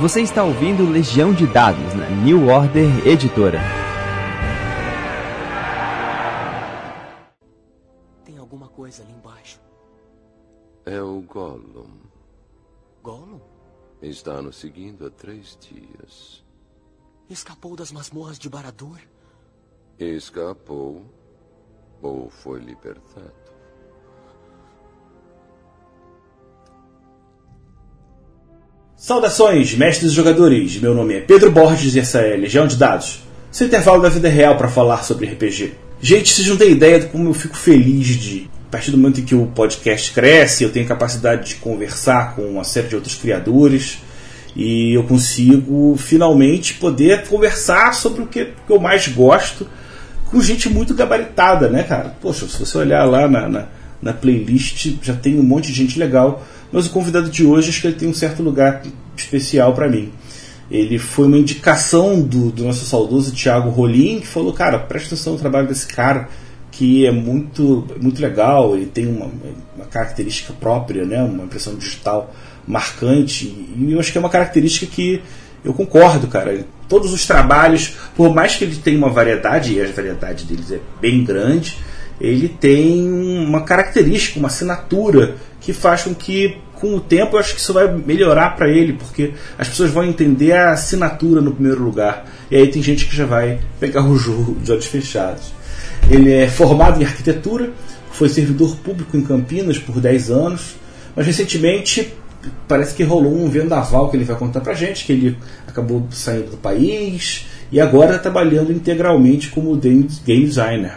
Você está ouvindo Legião de Dados na New Order Editora. Tem alguma coisa ali embaixo. É o Gollum. Gollum? Está nos seguindo há três dias. Escapou das masmorras de Baradur? Escapou ou foi libertado? Saudações, mestres e jogadores. Meu nome é Pedro Borges e essa é Legião de Dados. Seu intervalo da vida real para falar sobre RPG. Gente, vocês não têm ideia de como eu fico feliz de, a partir do momento em que o podcast cresce, eu tenho capacidade de conversar com uma série de outros criadores e eu consigo finalmente poder conversar sobre o que, eu mais gosto com gente muito gabaritada, né, cara? Poxa, se você olhar lá na, na, na playlist, já tem um monte de gente legal mas o convidado de hoje acho que ele tem um certo lugar especial para mim. Ele foi uma indicação do, do nosso saudoso Thiago Rolim, que falou: Cara, presta atenção no trabalho desse cara, que é muito, muito legal, ele tem uma, uma característica própria, né? uma impressão digital marcante, e eu acho que é uma característica que eu concordo, cara. Todos os trabalhos, por mais que ele tenha uma variedade, e a variedade deles é bem grande, ele tem uma característica, uma assinatura que faz com que com o tempo eu acho que isso vai melhorar para ele, porque as pessoas vão entender a assinatura no primeiro lugar. E aí tem gente que já vai pegar o jogo de olhos fechados. Ele é formado em arquitetura, foi servidor público em Campinas por 10 anos, mas recentemente parece que rolou um vendaval que ele vai contar pra gente, que ele acabou saindo do país e agora está trabalhando integralmente como game designer.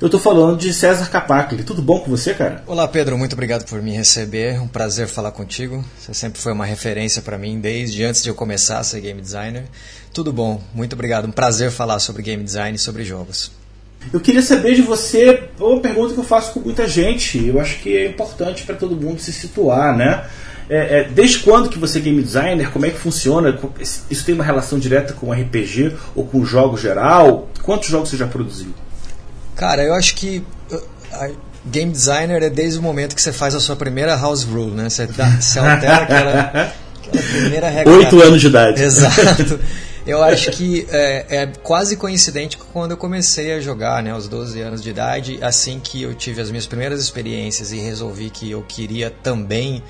Eu estou falando de César Capacli. Tudo bom com você, cara? Olá, Pedro. Muito obrigado por me receber. Um prazer falar contigo. Você sempre foi uma referência para mim desde antes de eu começar a ser game designer. Tudo bom. Muito obrigado. Um prazer falar sobre game design e sobre jogos. Eu queria saber de você uma pergunta que eu faço com muita gente. Eu acho que é importante para todo mundo se situar, né? É, é, desde quando que você é game designer? Como é que funciona? Isso tem uma relação direta com RPG ou com jogo geral? Quantos jogos você já produziu? Cara, eu acho que game designer é desde o momento que você faz a sua primeira house rule, né? Você, dá, você altera aquela, aquela primeira regra. Oito anos de idade. Exato. Eu acho que é, é, quase coincidente com quando eu comecei a jogar, né, aos 12 anos de idade, assim que eu tive as minhas primeiras experiências e resolvi que eu queria também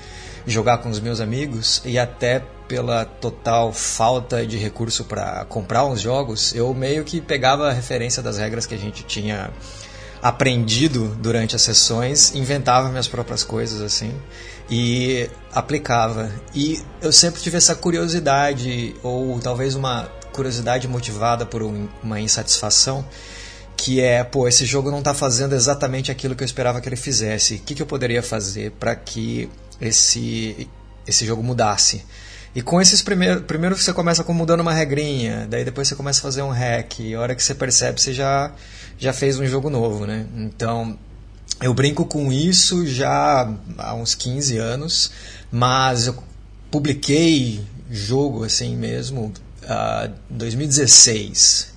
jogar com os meus amigos e até pela total falta de recurso para comprar uns jogos, eu meio que pegava a referência das regras que a gente tinha aprendido durante as sessões, inventava minhas próprias coisas assim e aplicava. E eu sempre tive essa curiosidade ou talvez uma curiosidade motivada por um, uma insatisfação que é, pô, esse jogo não está fazendo exatamente aquilo que eu esperava que ele fizesse. O que, que eu poderia fazer para que esse esse jogo mudasse? E com esses primeiros. Primeiro você começa com mudando uma regrinha, daí depois você começa a fazer um hack, e a hora que você percebe, você já, já fez um jogo novo, né? Então. Eu brinco com isso já há uns 15 anos, mas eu publiquei jogo assim mesmo uh, 2016.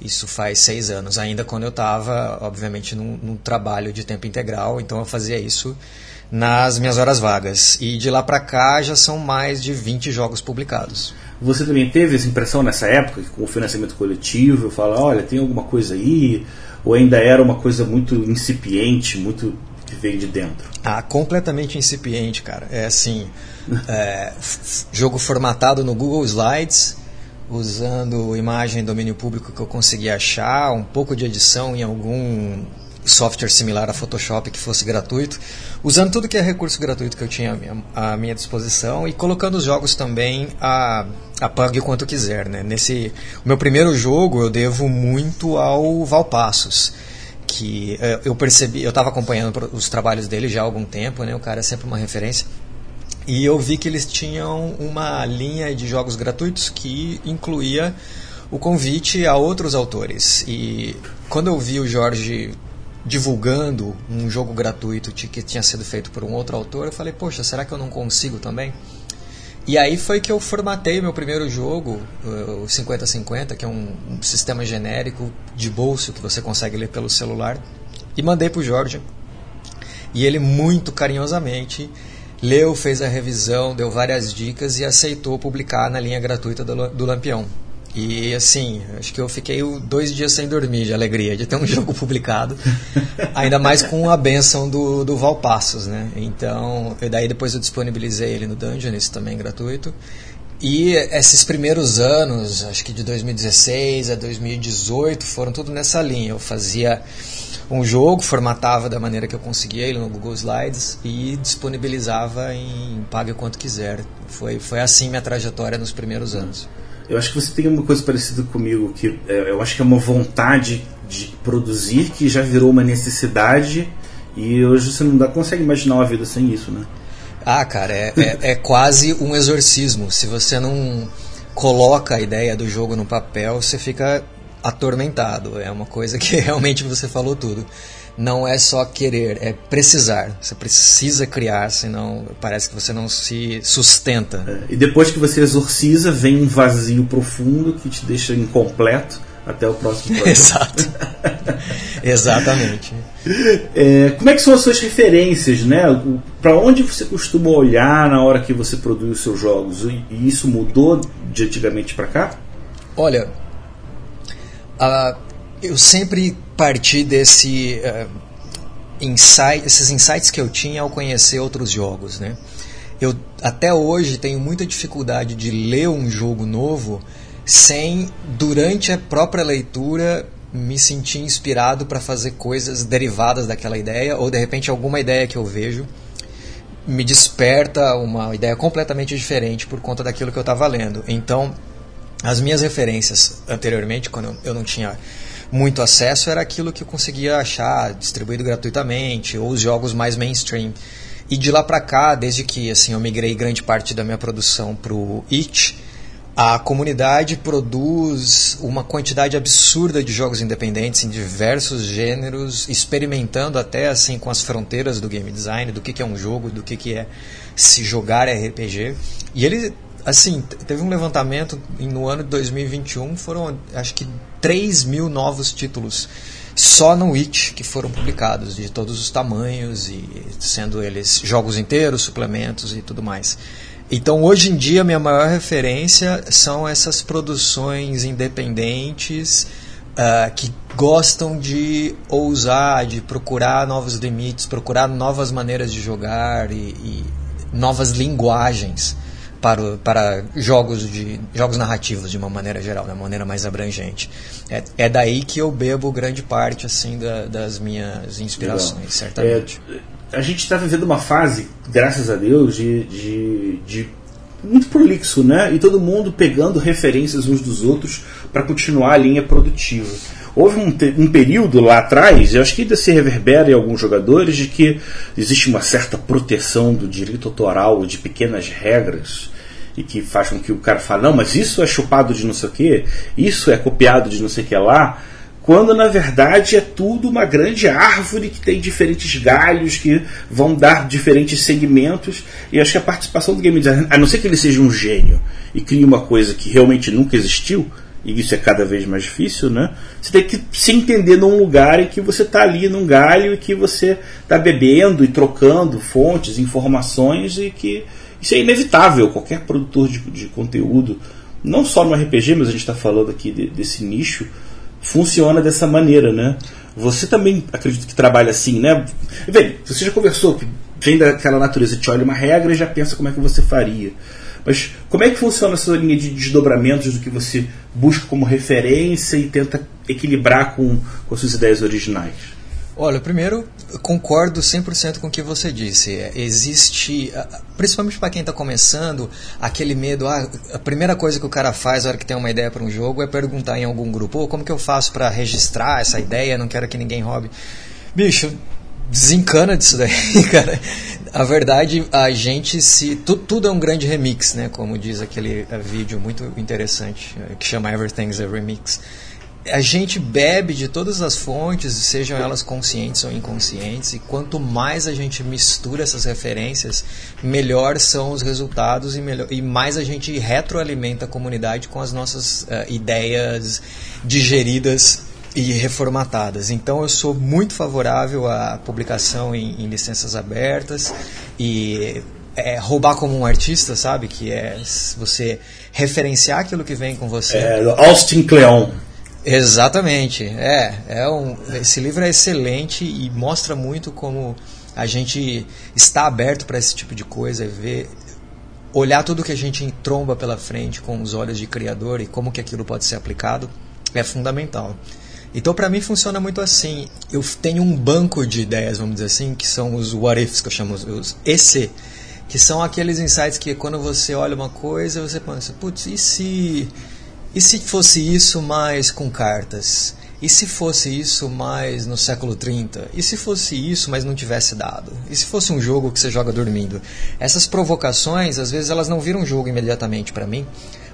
Isso faz seis anos, ainda quando eu estava, obviamente, num, num, trabalho de tempo integral, então eu fazia isso nas minhas horas vagas. E de lá para cá já são mais de 20 jogos publicados. Você também teve essa impressão nessa época, com o financiamento coletivo, falar, olha, tem alguma coisa aí? Ou ainda era uma coisa muito incipiente, muito que veio de dentro? Ah, completamente incipiente, cara. É assim, é, jogo formatado no Google Slides, usando imagem domínio público que eu consegui achar, um pouco de edição em algum software similar a Photoshop que fosse gratuito, usando tudo que é recurso gratuito que eu tinha à minha disposição e colocando os jogos também a, a pague quanto quiser. Né? Nesse, o meu primeiro jogo eu devo muito ao Valpassos que eh, eu percebi, eu estava acompanhando os trabalhos dele já há algum tempo, né? O cara é sempre uma referência. E eu vi que eles tinham uma linha de jogos gratuitos que incluía o convite a outros autores. E quando eu vi o Jorge divulgando um jogo gratuito que tinha sido feito por um outro autor, eu falei, poxa, será que eu não consigo também? E aí foi que eu formatei meu primeiro jogo, o 5050, que é um, um sistema genérico de bolso que você consegue ler pelo celular, e mandei para o Jorge. E ele muito carinhosamente leu, fez a revisão, deu várias dicas e aceitou publicar na linha gratuita do, do Lampião. E assim, acho que eu fiquei dois dias sem dormir de alegria de ter um jogo publicado, ainda mais com a benção do, do Valpassos, né? Então, e daí depois eu disponibilizei ele no Dungeons, também gratuito. E esses primeiros anos, acho que de 2016 a 2018, foram tudo nessa linha. Eu fazia um jogo, formatava da maneira que eu conseguia ele no Google Slides e disponibilizava em pague quanto quiser. Foi, foi assim minha trajetória nos primeiros anos. Eu acho que você tem uma coisa parecida comigo, que é, eu acho que é uma vontade de produzir que já virou uma necessidade e hoje você não dá, consegue imaginar uma vida sem isso, né? Ah, cara, é, é, é quase um exorcismo. Se você não coloca a ideia do jogo no papel, você fica atormentado. É uma coisa que realmente você falou tudo. Não é só querer, é precisar. Você precisa criar, senão parece que você não se sustenta. É, e depois que você exorciza, vem um vazio profundo que te deixa incompleto até o próximo projeto. Exato. Exatamente. É, como é que são as suas referências, né? Para onde você costuma olhar na hora que você produz os seus jogos? E isso mudou de antigamente para cá? Olha, uh, eu sempre parti desse uh, insight, esses insights que eu tinha ao conhecer outros jogos, né? Eu até hoje tenho muita dificuldade de ler um jogo novo sem, durante a própria leitura, me sentir inspirado para fazer coisas derivadas daquela ideia, ou de repente alguma ideia que eu vejo me desperta uma ideia completamente diferente por conta daquilo que eu estava lendo. Então, as minhas referências anteriormente, quando eu não tinha muito acesso, era aquilo que eu conseguia achar distribuído gratuitamente, ou os jogos mais mainstream. E de lá para cá, desde que assim eu migrei grande parte da minha produção para o It, a comunidade produz uma quantidade absurda de jogos independentes em diversos gêneros, experimentando até assim com as fronteiras do game design, do que, que é um jogo, do que, que é se jogar RPG. E ele, assim, teve um levantamento no ano de 2021, foram acho que 3 mil novos títulos só no Witch que foram publicados, de todos os tamanhos, e sendo eles jogos inteiros, suplementos e tudo mais. Então, hoje em dia, minha maior referência são essas produções independentes uh, que gostam de ousar, de procurar novos limites, procurar novas maneiras de jogar e, e novas linguagens para, para jogos, de, jogos narrativos de uma maneira geral, de uma maneira mais abrangente. É, é daí que eu bebo grande parte assim da, das minhas inspirações, Legal. certamente. É, a gente está vivendo uma fase, graças a Deus, de, de, de muito prolixo, né? E todo mundo pegando referências uns dos outros para continuar a linha produtiva. Houve um, um, período lá atrás, eu acho que ainda se reverbera em alguns jogadores, de que existe uma certa proteção do direito autoral, de pequenas regras, e que faz com que o cara fale, não, mas isso é chupado de não sei o que, isso é copiado de não sei o que lá quando na verdade é tudo uma grande árvore que tem diferentes galhos que vão dar diferentes segmentos. E acho que a participação do game designer, a não ser que ele seja um gênio e crie uma coisa que realmente nunca existiu, e isso é cada vez mais difícil, né? Você tem que se entender num lugar em que você está ali num galho e que você está bebendo e trocando fontes, informações e que isso é inevitável. Qualquer produtor de, de conteúdo, não só no RPG, mas a gente está falando aqui de, desse nicho, funciona dessa maneira, né? Você também acredito que trabalha assim, né? Vem, você já conversou vem daquela natureza, te olha uma regra e já pensa como é que você faria. Mas como é que funciona essa linha de desdobramentos do que você busca como referência e tenta equilibrar com, com as suas ideias originais? Olha, primeiro, concordo 100% com o que você disse. É, existe, principalmente para quem está começando, aquele medo. Ah, a primeira coisa que o cara faz na hora que tem uma ideia para um jogo é perguntar em algum grupo: oh, como que eu faço para registrar essa ideia? Não quero que ninguém roube. Bicho, desencana disso daí, cara. A verdade, a gente se. Tu, tudo é um grande remix, né? Como diz aquele eh, vídeo muito interessante eh, que chama Everything's a Remix a gente bebe de todas as fontes, sejam elas conscientes ou inconscientes, e quanto mais a gente mistura essas referências, melhor são os resultados e, melhor, e mais a gente retroalimenta a comunidade com as nossas uh, ideias digeridas e reformatadas. Então eu sou muito favorável à publicação em, em licenças abertas e é, roubar como um artista, sabe? Que é você referenciar aquilo que vem com você. É, Austin Kleon. Exatamente. É, é um, esse livro é excelente e mostra muito como a gente está aberto para esse tipo de coisa ver olhar tudo que a gente tromba pela frente com os olhos de criador e como que aquilo pode ser aplicado é fundamental. Então, para mim, funciona muito assim. Eu tenho um banco de ideias, vamos dizer assim, que são os what ifs, que eu chamo os EC, que são aqueles insights que quando você olha uma coisa, você pensa, putz, e se, e se fosse isso mais com cartas? E se fosse isso mais no século 30? E se fosse isso, mas não tivesse dado? E se fosse um jogo que você joga dormindo? Essas provocações, às vezes, elas não viram jogo imediatamente para mim,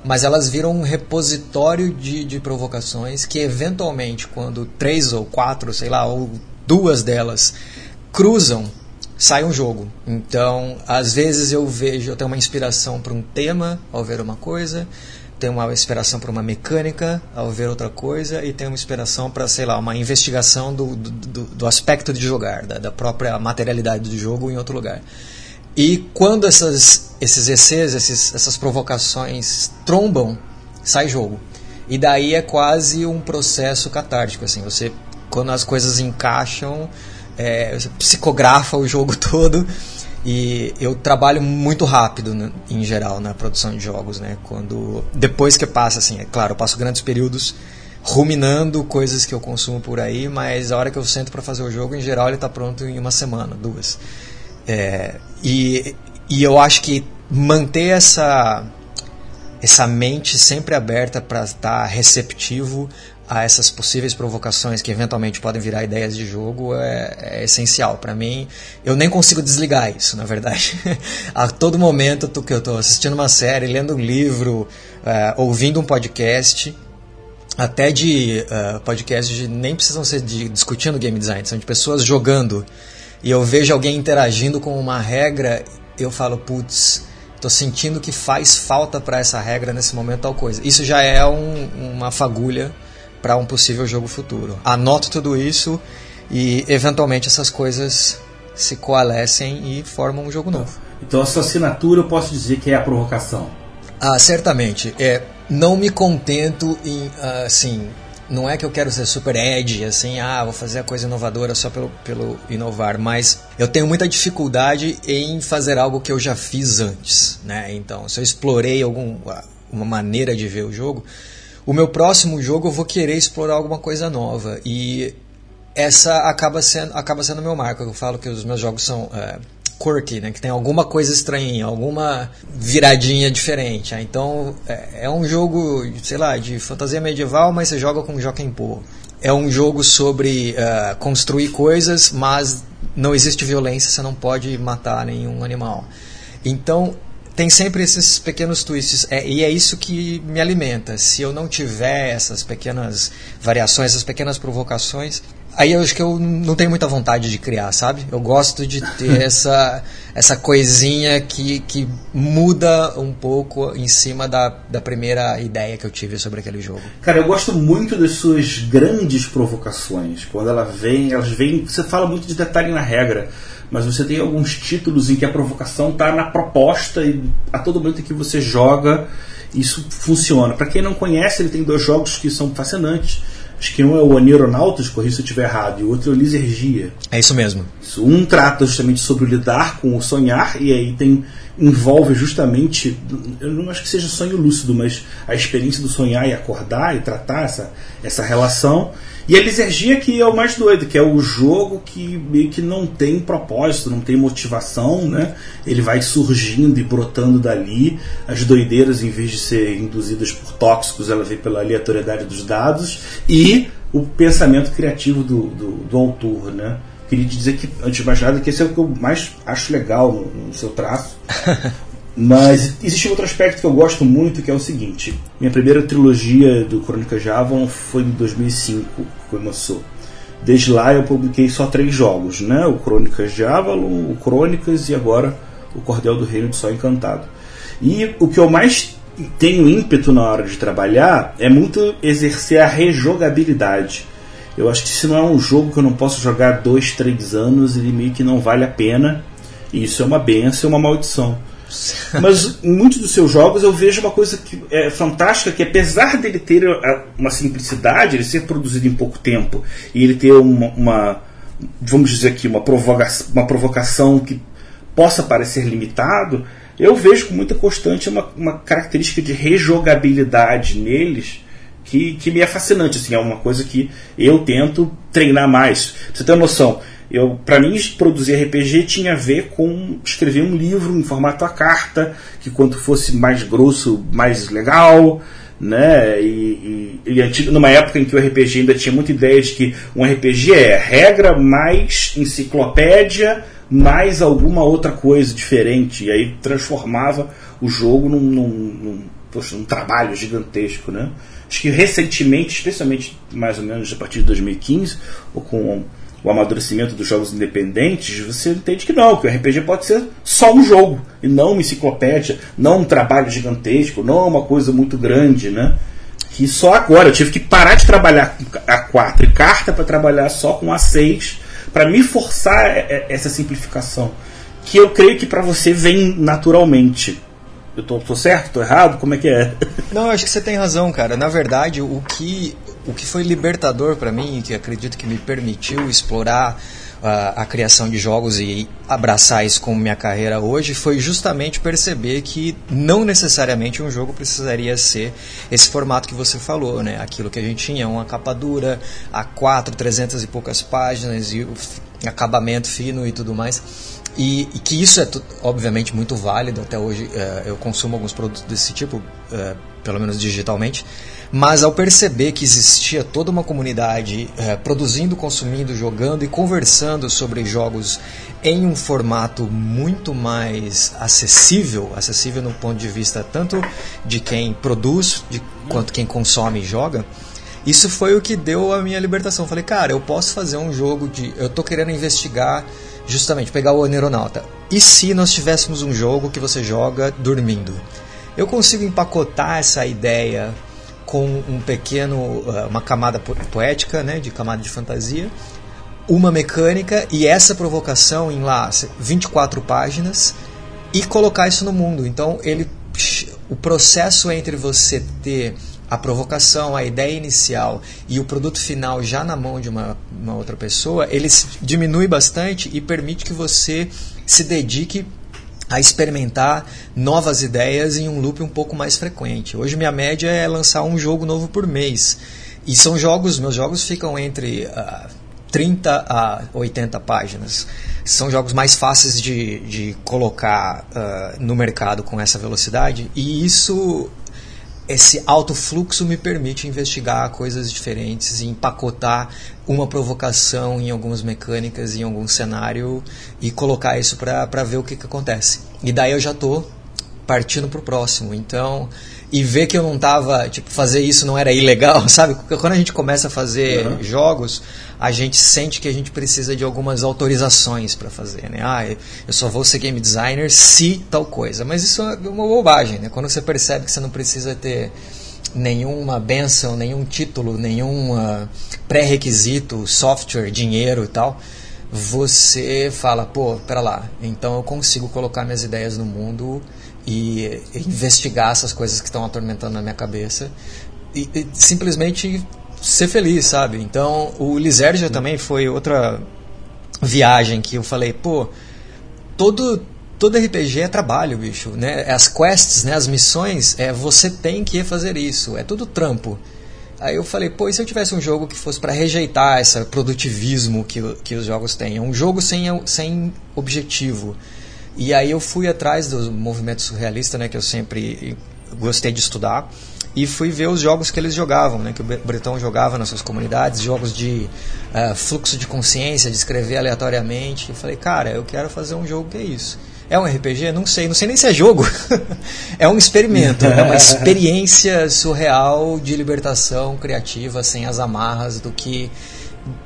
mas elas viram um repositório de, de provocações que, eventualmente, quando três ou quatro, sei lá, ou duas delas cruzam, sai um jogo. Então, às vezes eu vejo, eu tenho uma inspiração para um tema ao ver uma coisa, tenho uma inspiração para uma mecânica ao ver outra coisa e tenho uma inspiração para, sei lá, uma investigação do, do, do aspecto de jogar, da, da, própria materialidade do jogo em outro lugar. E quando essas, esses ECs, esses, essas provocações trombam, sai jogo. E daí é quase um processo catártico, assim, você quando as coisas encaixam, é, você psicografa o jogo todo e eu trabalho muito rápido, né, em geral, na produção de jogos, né? Quando depois que passa assim, é claro, eu passo grandes períodos ruminando coisas que eu consumo por aí, mas a hora que eu sento para fazer o jogo, em geral, ele está pronto em uma semana, duas. É, e, e eu acho que manter essa essa mente sempre aberta para estar receptivo a essas possíveis provocações que eventualmente podem virar ideias de jogo é, é essencial. Para mim, eu nem consigo desligar isso, na verdade. a todo momento que eu estou assistindo uma série, lendo um livro, uh, ouvindo um podcast, até de uh, podcasts de, nem precisam ser de discutindo game design, são de pessoas jogando. E eu vejo alguém interagindo com uma regra, eu falo, putz, Estou sentindo que faz falta para essa regra nesse momento tal coisa. Isso já é um, uma fagulha para um possível jogo futuro. Anoto tudo isso e eventualmente essas coisas se coalescem e formam um jogo novo. Então a sua assinatura eu posso dizer que é a provocação. Ah, certamente. É, não me contento em assim, não é que eu quero ser super edgy, assim, ah, vou fazer a coisa inovadora só pelo, pelo inovar, mas eu tenho muita dificuldade em fazer algo que eu já fiz antes, né? Então, se eu explorei algum, uma maneira de ver o jogo, o meu próximo jogo eu vou querer explorar alguma coisa nova. E essa acaba sendo acaba sendo meu marco. Eu falo que os meus jogos são é, quirky, né? Que tem alguma coisa estranha, alguma viradinha diferente. Ah, então é, é, um jogo, sei lá, de fantasia medieval, mas você joga com Jokenpô. É um jogo sobre uh, construir coisas, mas não existe violência, você não pode matar nenhum animal. Então tem sempre esses pequenos twists é, e é isso que me alimenta. Se eu não tiver essas pequenas variações, essas pequenas provocações, aí eu acho que eu não tenho muita vontade de criar, sabe? Eu gosto de ter essa, essa coisinha que, que muda um pouco em cima da, da primeira ideia que eu tive sobre aquele jogo. Cara, eu gosto muito das suas grandes provocações. Quando ela vem, elas vêm. Você fala muito de detalhe na regra mas você tem alguns títulos em que a provocação está na proposta e a todo momento que você joga isso funciona. Para quem não conhece, ele tem dois jogos que são fascinantes. Acho que um é o Aneronautas, corrija se eu estiver errado, e o outro é o Lisergia. É isso mesmo. Um trata justamente sobre lidar com o sonhar, e aí tem envolve justamente, eu não acho que seja sonho lúcido, mas a experiência do sonhar e acordar e tratar essa, essa relação. E a lisergia que é o mais doido, que é o jogo que meio que não tem propósito, não tem motivação, né? Ele vai surgindo e brotando dali. As doideiras, em vez de ser induzidas por tóxicos, ela vem pela aleatoriedade dos dados. E o pensamento criativo do, do, do autor, né? Queria dizer que, antes de mais nada, que esse é o que eu mais acho legal no, no seu traço. Mas existe outro aspecto que eu gosto muito, que é o seguinte. Minha primeira trilogia do Crônica Javon foi em 2005, que começou. Desde lá eu publiquei só três jogos, né? O Crônicas de Avalon, o Crônicas e agora o Cordel do Reino de Sol Encantado. E o que eu mais tenho ímpeto na hora de trabalhar é muito exercer a rejogabilidade. Eu acho que se não é um jogo que eu não posso jogar dois, três anos, ele meio que não vale a pena Isso é uma benção e uma maldição. Mas em muitos dos seus jogos eu vejo uma coisa que é fantástica, que apesar dele ter uma simplicidade, ele ser produzido em pouco tempo, e ele ter uma, uma vamos dizer aqui, uma, provoca uma provocação que possa parecer limitado, eu vejo com muita constante uma, uma característica de rejogabilidade neles que, que me é fascinante. Assim, é uma coisa que eu tento treinar mais. Pra você ter uma noção, eu para mim produzir RPG tinha a ver com escrever um livro em formato a carta, que quanto fosse mais grosso, mais legal, né? E, e, e, numa época em que o RPG ainda tinha muita ideia de que um RPG é regra mais enciclopédia mais alguma outra coisa diferente. E aí transformava o jogo num, num, num, poxa, num trabalho gigantesco. Né? Acho que recentemente, especialmente mais ou menos a partir de 2015, ou com o amadurecimento dos jogos independentes, você entende que não, que o RPG pode ser só um jogo, e não uma enciclopédia, não um trabalho gigantesco, não uma coisa muito grande, né? Que só agora eu tive que parar de trabalhar com A4 e carta para trabalhar só com A6 para me forçar essa simplificação, que eu creio que para você vem naturalmente. Eu tô, tô certo? Tô errado? Como é que é? Não, eu acho que você tem razão, cara. Na verdade, o que, o que foi libertador para mim, que acredito que me permitiu explorar a, a, criação de jogos e abraçar isso como minha carreira hoje foi justamente perceber que não necessariamente um jogo precisaria ser esse formato que você falou, né? Aquilo que a gente tinha, uma capa dura, a quatro, trezentas e poucas páginas e o acabamento fino e tudo mais. E, e que isso é, obviamente, muito válido. Até hoje é, eu consumo alguns produtos desse tipo, é, pelo menos digitalmente. Mas ao perceber que existia toda uma comunidade é, produzindo, consumindo, jogando e conversando sobre jogos em um formato muito mais acessível, acessível no ponto de vista tanto de quem produz de, quanto quem consome e joga, isso foi o que deu a minha libertação. Falei, cara, eu posso fazer um jogo de. Eu tô querendo investigar, justamente, pegar o Neuronauta. E se nós tivéssemos um jogo que você joga dormindo? Eu consigo empacotar essa ideia com um pequeno, eh, uma camada poética, né, de camada de fantasia, uma mecânica e essa provocação em lá 24 páginas e colocar isso no mundo. Então ele o processo entre você ter a provocação, a ideia inicial e o produto final já na mão de uma, uma outra pessoa, ele diminui bastante e permite que você se dedique a experimentar novas ideias em um loop um pouco mais frequente. Hoje minha média é lançar um jogo novo por mês. E são jogos, meus jogos ficam entre uh, ah, 30 a 80 páginas. São jogos mais fáceis de, de colocar uh, no mercado com essa velocidade. E isso esse alto fluxo me permite investigar coisas diferentes e empacotar uma provocação em algumas mecânicas, em algum cenário e colocar isso para ver o que, que acontece. E daí eu já estou partindo para o próximo. Então, e ver que eu não tava, tipo, fazer isso não era ilegal, sabe? Quando a gente começa a fazer uhum. jogos, a gente sente que a gente precisa de algumas autorizações para fazer, né? Ah, eu só vou ser game designer se tal coisa. Mas isso é uma bobagem, né? Quando você percebe que você não precisa ter nenhuma benção, nenhum título, nenhum uh, pré-requisito, software, dinheiro e tal, você fala, pô, pera lá, então eu consigo colocar minhas ideias no mundo e investigar essas coisas que estão atormentando na minha cabeça e, e simplesmente ser feliz, sabe? Então, o Lisergia também foi outra viagem que eu falei, pô, todo todo RPG é trabalho, bicho, né? As quests, né, as missões, é você tem que fazer isso, é tudo trampo. Aí eu falei, pô, e se eu tivesse um jogo que fosse para rejeitar esse produtivismo que, que os jogos têm? Um jogo sem, sem objetivo. E aí eu fui atrás do movimento surrealista, né, que eu sempre gostei de estudar, e fui ver os jogos que eles jogavam, né, que o Bretão jogava nas suas comunidades, jogos de uh, fluxo de consciência, de escrever aleatoriamente. Eu falei, cara, eu quero fazer um jogo que é isso. É um RPG? Não sei, não sei nem se é jogo. é um experimento, é uma experiência surreal de libertação criativa sem as amarras do que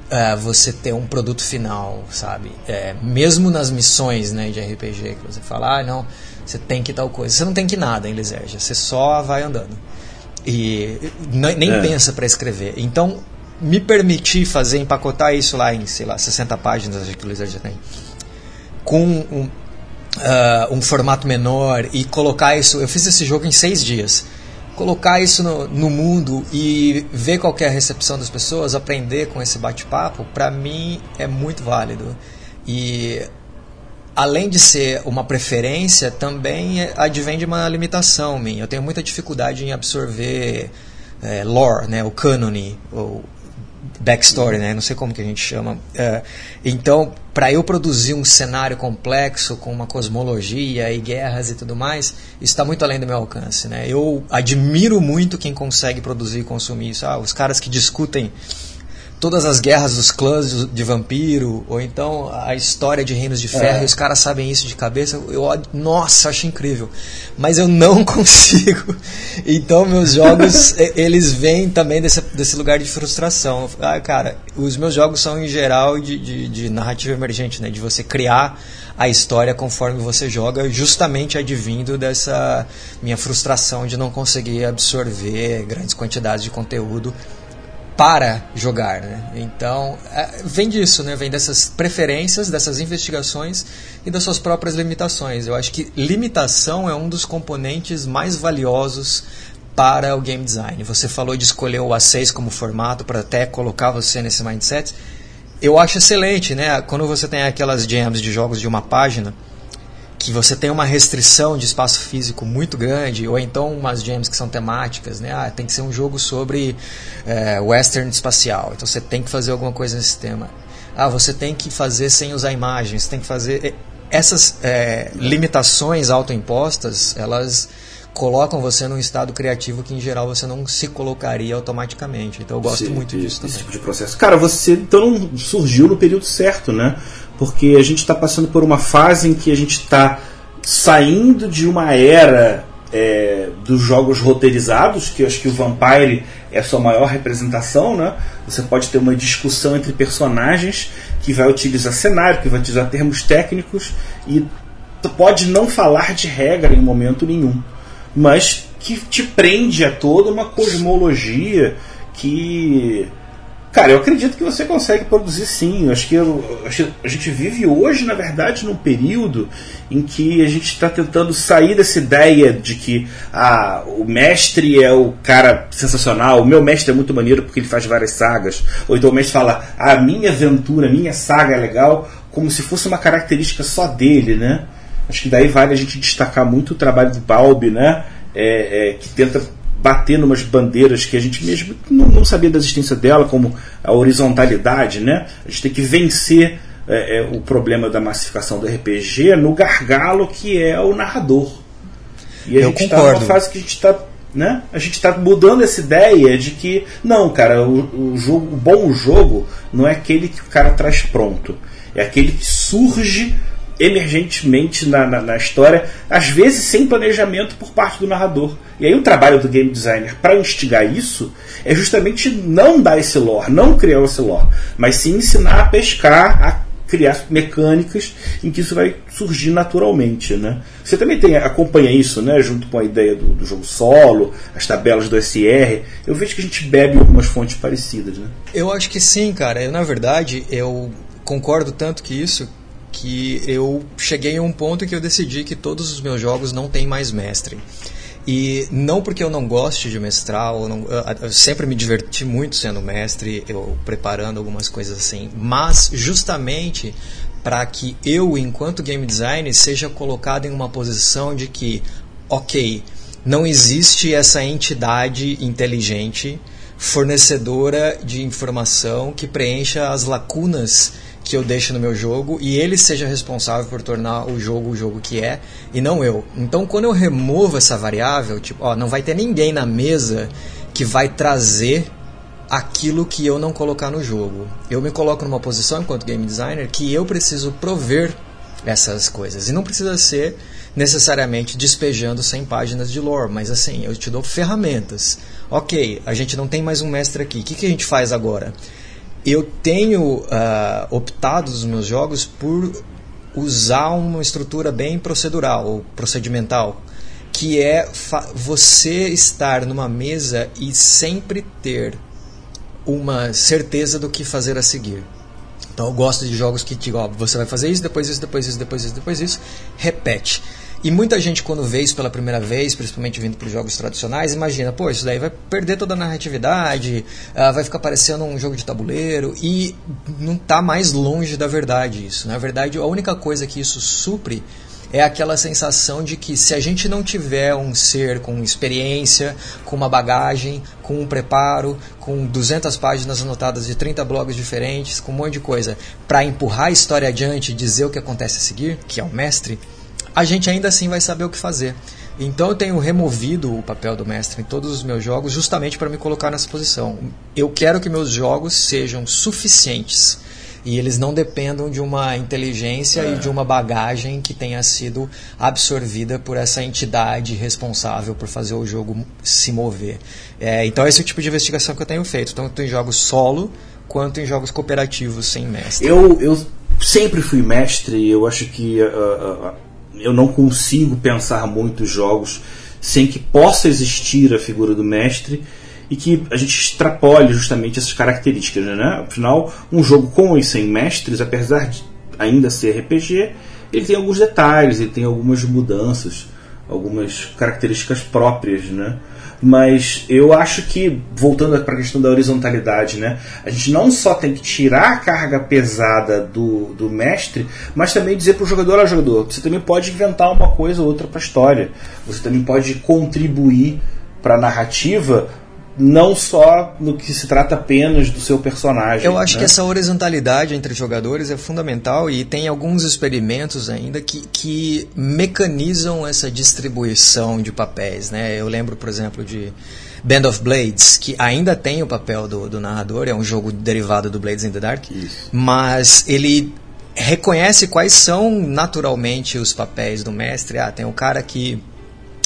é, você ter um produto final, sabe? É, mesmo nas missões né, de RPG, que você fala, ah, não, você tem que tal coisa. Você não tem que nada em Lisergia, você só vai andando. E nem é. pensa para escrever. Então, me permitir fazer, empacotar isso lá em, sei lá, 60 páginas, acho que o Lisergia tem, com um, uh, um formato menor e colocar isso. Eu fiz esse jogo em seis dias. Colocar isso no, no mundo e ver qual é a recepção das pessoas, aprender com esse bate-papo, para mim é muito válido. E além de ser uma preferência, também advém de uma limitação minha. Eu tenho muita dificuldade em absorver é, lore, né, o cânone, ou backstory, né? Não sei como que a gente chama. É, então, para eu produzir um cenário complexo com uma cosmologia e guerras e tudo mais, está muito além do meu alcance, né? Eu admiro muito quem consegue produzir e consumir isso. Ah, os caras que discutem todas as guerras dos clãs de vampiro, ou então a história de Reinos de Ferro, é. os caras sabem isso de cabeça. Eu, nossa, acho incrível. Mas eu não consigo. Então, meus jogos, eles vêm também desse, desse lugar de frustração. Ah, cara, os meus jogos são, em geral, de, de, de narrativa emergente, né? De você criar a história conforme você joga, justamente advindo dessa minha frustração de não conseguir absorver grandes quantidades de conteúdo para jogar, né? Então, é, vem disso, né? Vem dessas preferências, dessas investigações e das suas próprias limitações. Eu acho que limitação é um dos componentes mais valiosos para o game design. Você falou de escolher o A6 como formato para até colocar você nesse mindset. Eu acho excelente, né? Quando você tem aquelas jams de jogos de uma página, que você tem uma restrição de espaço físico muito grande, ou então umas jams que são temáticas, né? Ah, tem que ser um jogo sobre é, western espacial, então você tem que fazer alguma coisa nesse tema. Ah, você tem que fazer sem usar imagens, tem que fazer... Essas é, limitações autoimpostas, elas colocam você num estado criativo que em geral você não se colocaria automaticamente. Então eu gosto Sim, muito disso esse também. tipo de processo. Cara, você então não surgiu no período certo, né? Porque a gente está passando por uma fase em que a gente está saindo de uma era é, dos jogos roteirizados, que eu acho que o Vampire é a sua maior representação, né? Você pode ter uma discussão entre personagens que vai utilizar cenário, que vai utilizar termos técnicos e pode não falar de regra em momento nenhum, mas que te prende a toda uma cosmologia que Cara, eu acredito que você consegue produzir sim. Eu acho que eu, a gente vive hoje, na verdade, num período em que a gente está tentando sair dessa ideia de que ah, o mestre é o cara sensacional, o meu mestre é muito maneiro porque ele faz várias sagas. Ou então o mestre fala, a minha aventura, a minha saga é legal, como se fosse uma característica só dele, né? Acho que daí vale a gente destacar muito o trabalho do Balbi, né? É, é, que tenta bater numas bandeiras que a gente mesmo não, não, sabia da existência dela, como a horizontalidade, né? A gente tem que vencer é, é, o problema da massificação do RPG no gargalo que é o narrador. E a Eu gente está numa fase que a gente está né? A gente está mudando essa ideia de que não, cara, o, o, jogo, o bom jogo não é aquele que o cara traz pronto, é aquele que surge emergentemente na, na, na, história, às vezes sem planejamento por parte do narrador. E aí o trabalho do game designer para instigar isso é justamente não dar esse lore, não criar esse lore, mas sim ensinar a pescar, a criar mecânicas em que isso vai surgir naturalmente, né? Você também tem acompanha isso, né? Junto com a ideia do, do jogo solo, as tabelas do SR. Eu vejo que a gente bebe algumas fontes parecidas, né? Eu acho que sim, cara. Eu, na verdade, eu concordo tanto que isso que eu cheguei a um ponto que eu decidi que todos os meus jogos não têm mais mestre. E não porque eu não goste de mestrar, ou não, eu sempre me diverti muito sendo mestre, eu preparando algumas coisas assim, mas justamente para que eu, enquanto game designer, seja colocado em uma posição de que, ok, não existe essa entidade inteligente fornecedora de informação que preencha as lacunas que eu deixo no meu jogo e ele seja responsável por tornar o jogo o jogo que é e não eu. Então quando eu removo essa variável, tipo, ó, não vai ter ninguém na mesa que vai trazer aquilo que eu não colocar no jogo. Eu me coloco numa posição enquanto game designer que eu preciso prover essas coisas e não precisa ser necessariamente despejando 100 páginas de lore, mas assim, eu te dou ferramentas. OK, a gente não tem mais um mestre aqui. O que, que a gente faz agora? Eu tenho uh, optado nos meus jogos por usar uma estrutura bem procedural ou procedimental, que é você estar numa mesa e sempre ter uma certeza do que fazer a seguir. Então eu gosto de jogos que, tipo, ó, você vai fazer isso, depois isso, depois isso, depois isso, depois isso, repete. E muita gente, quando vê isso pela primeira vez, principalmente vindo para os jogos tradicionais, imagina, pô, isso daí vai perder toda a narratividade, uh, vai ficar parecendo um jogo de tabuleiro, e não está mais longe da verdade isso. Na verdade, a única coisa que isso supre é aquela sensação de que se a gente não tiver um ser com experiência, com uma bagagem, com um preparo, com 200 páginas anotadas de 30 blogs diferentes, com um monte de coisa, para empurrar a história adiante e dizer o que acontece a seguir, que é o mestre, a gente ainda assim vai saber o que fazer. Então eu tenho removido o papel do mestre em todos os meus jogos justamente para me colocar nessa posição. Eu quero que meus jogos sejam suficientes e eles não dependam de uma inteligência é. e de uma bagagem que tenha sido absorvida por essa entidade responsável por fazer o jogo se mover. É, então esse é o tipo de investigação que eu tenho feito, tanto em jogos solo quanto em jogos cooperativos sem mestre. Eu, eu sempre fui mestre e eu acho que uh, uh, eu não consigo pensar muitos jogos sem que possa existir a figura do mestre e que a gente extrapole justamente essas características. Né? Afinal, um jogo com e sem mestres, apesar de ainda ser RPG, ele tem alguns detalhes, ele tem algumas mudanças, algumas características próprias. Né? Mas eu acho que, voltando para a questão da horizontalidade, né, a gente não só tem que tirar a carga pesada do, do mestre, mas também dizer para o jogador: olha, jogador, você também pode inventar uma coisa ou outra para a história, você também pode contribuir para a narrativa não só no que se trata apenas do seu personagem. Eu acho né? que essa horizontalidade entre jogadores é fundamental e tem alguns experimentos ainda que, que mecanizam essa distribuição de papéis. Né? Eu lembro, por exemplo, de Band of Blades, que ainda tem o papel do, do narrador, é um jogo derivado do Blades in the Dark, Isso. mas ele reconhece quais são naturalmente os papéis do mestre. Ah, tem o cara que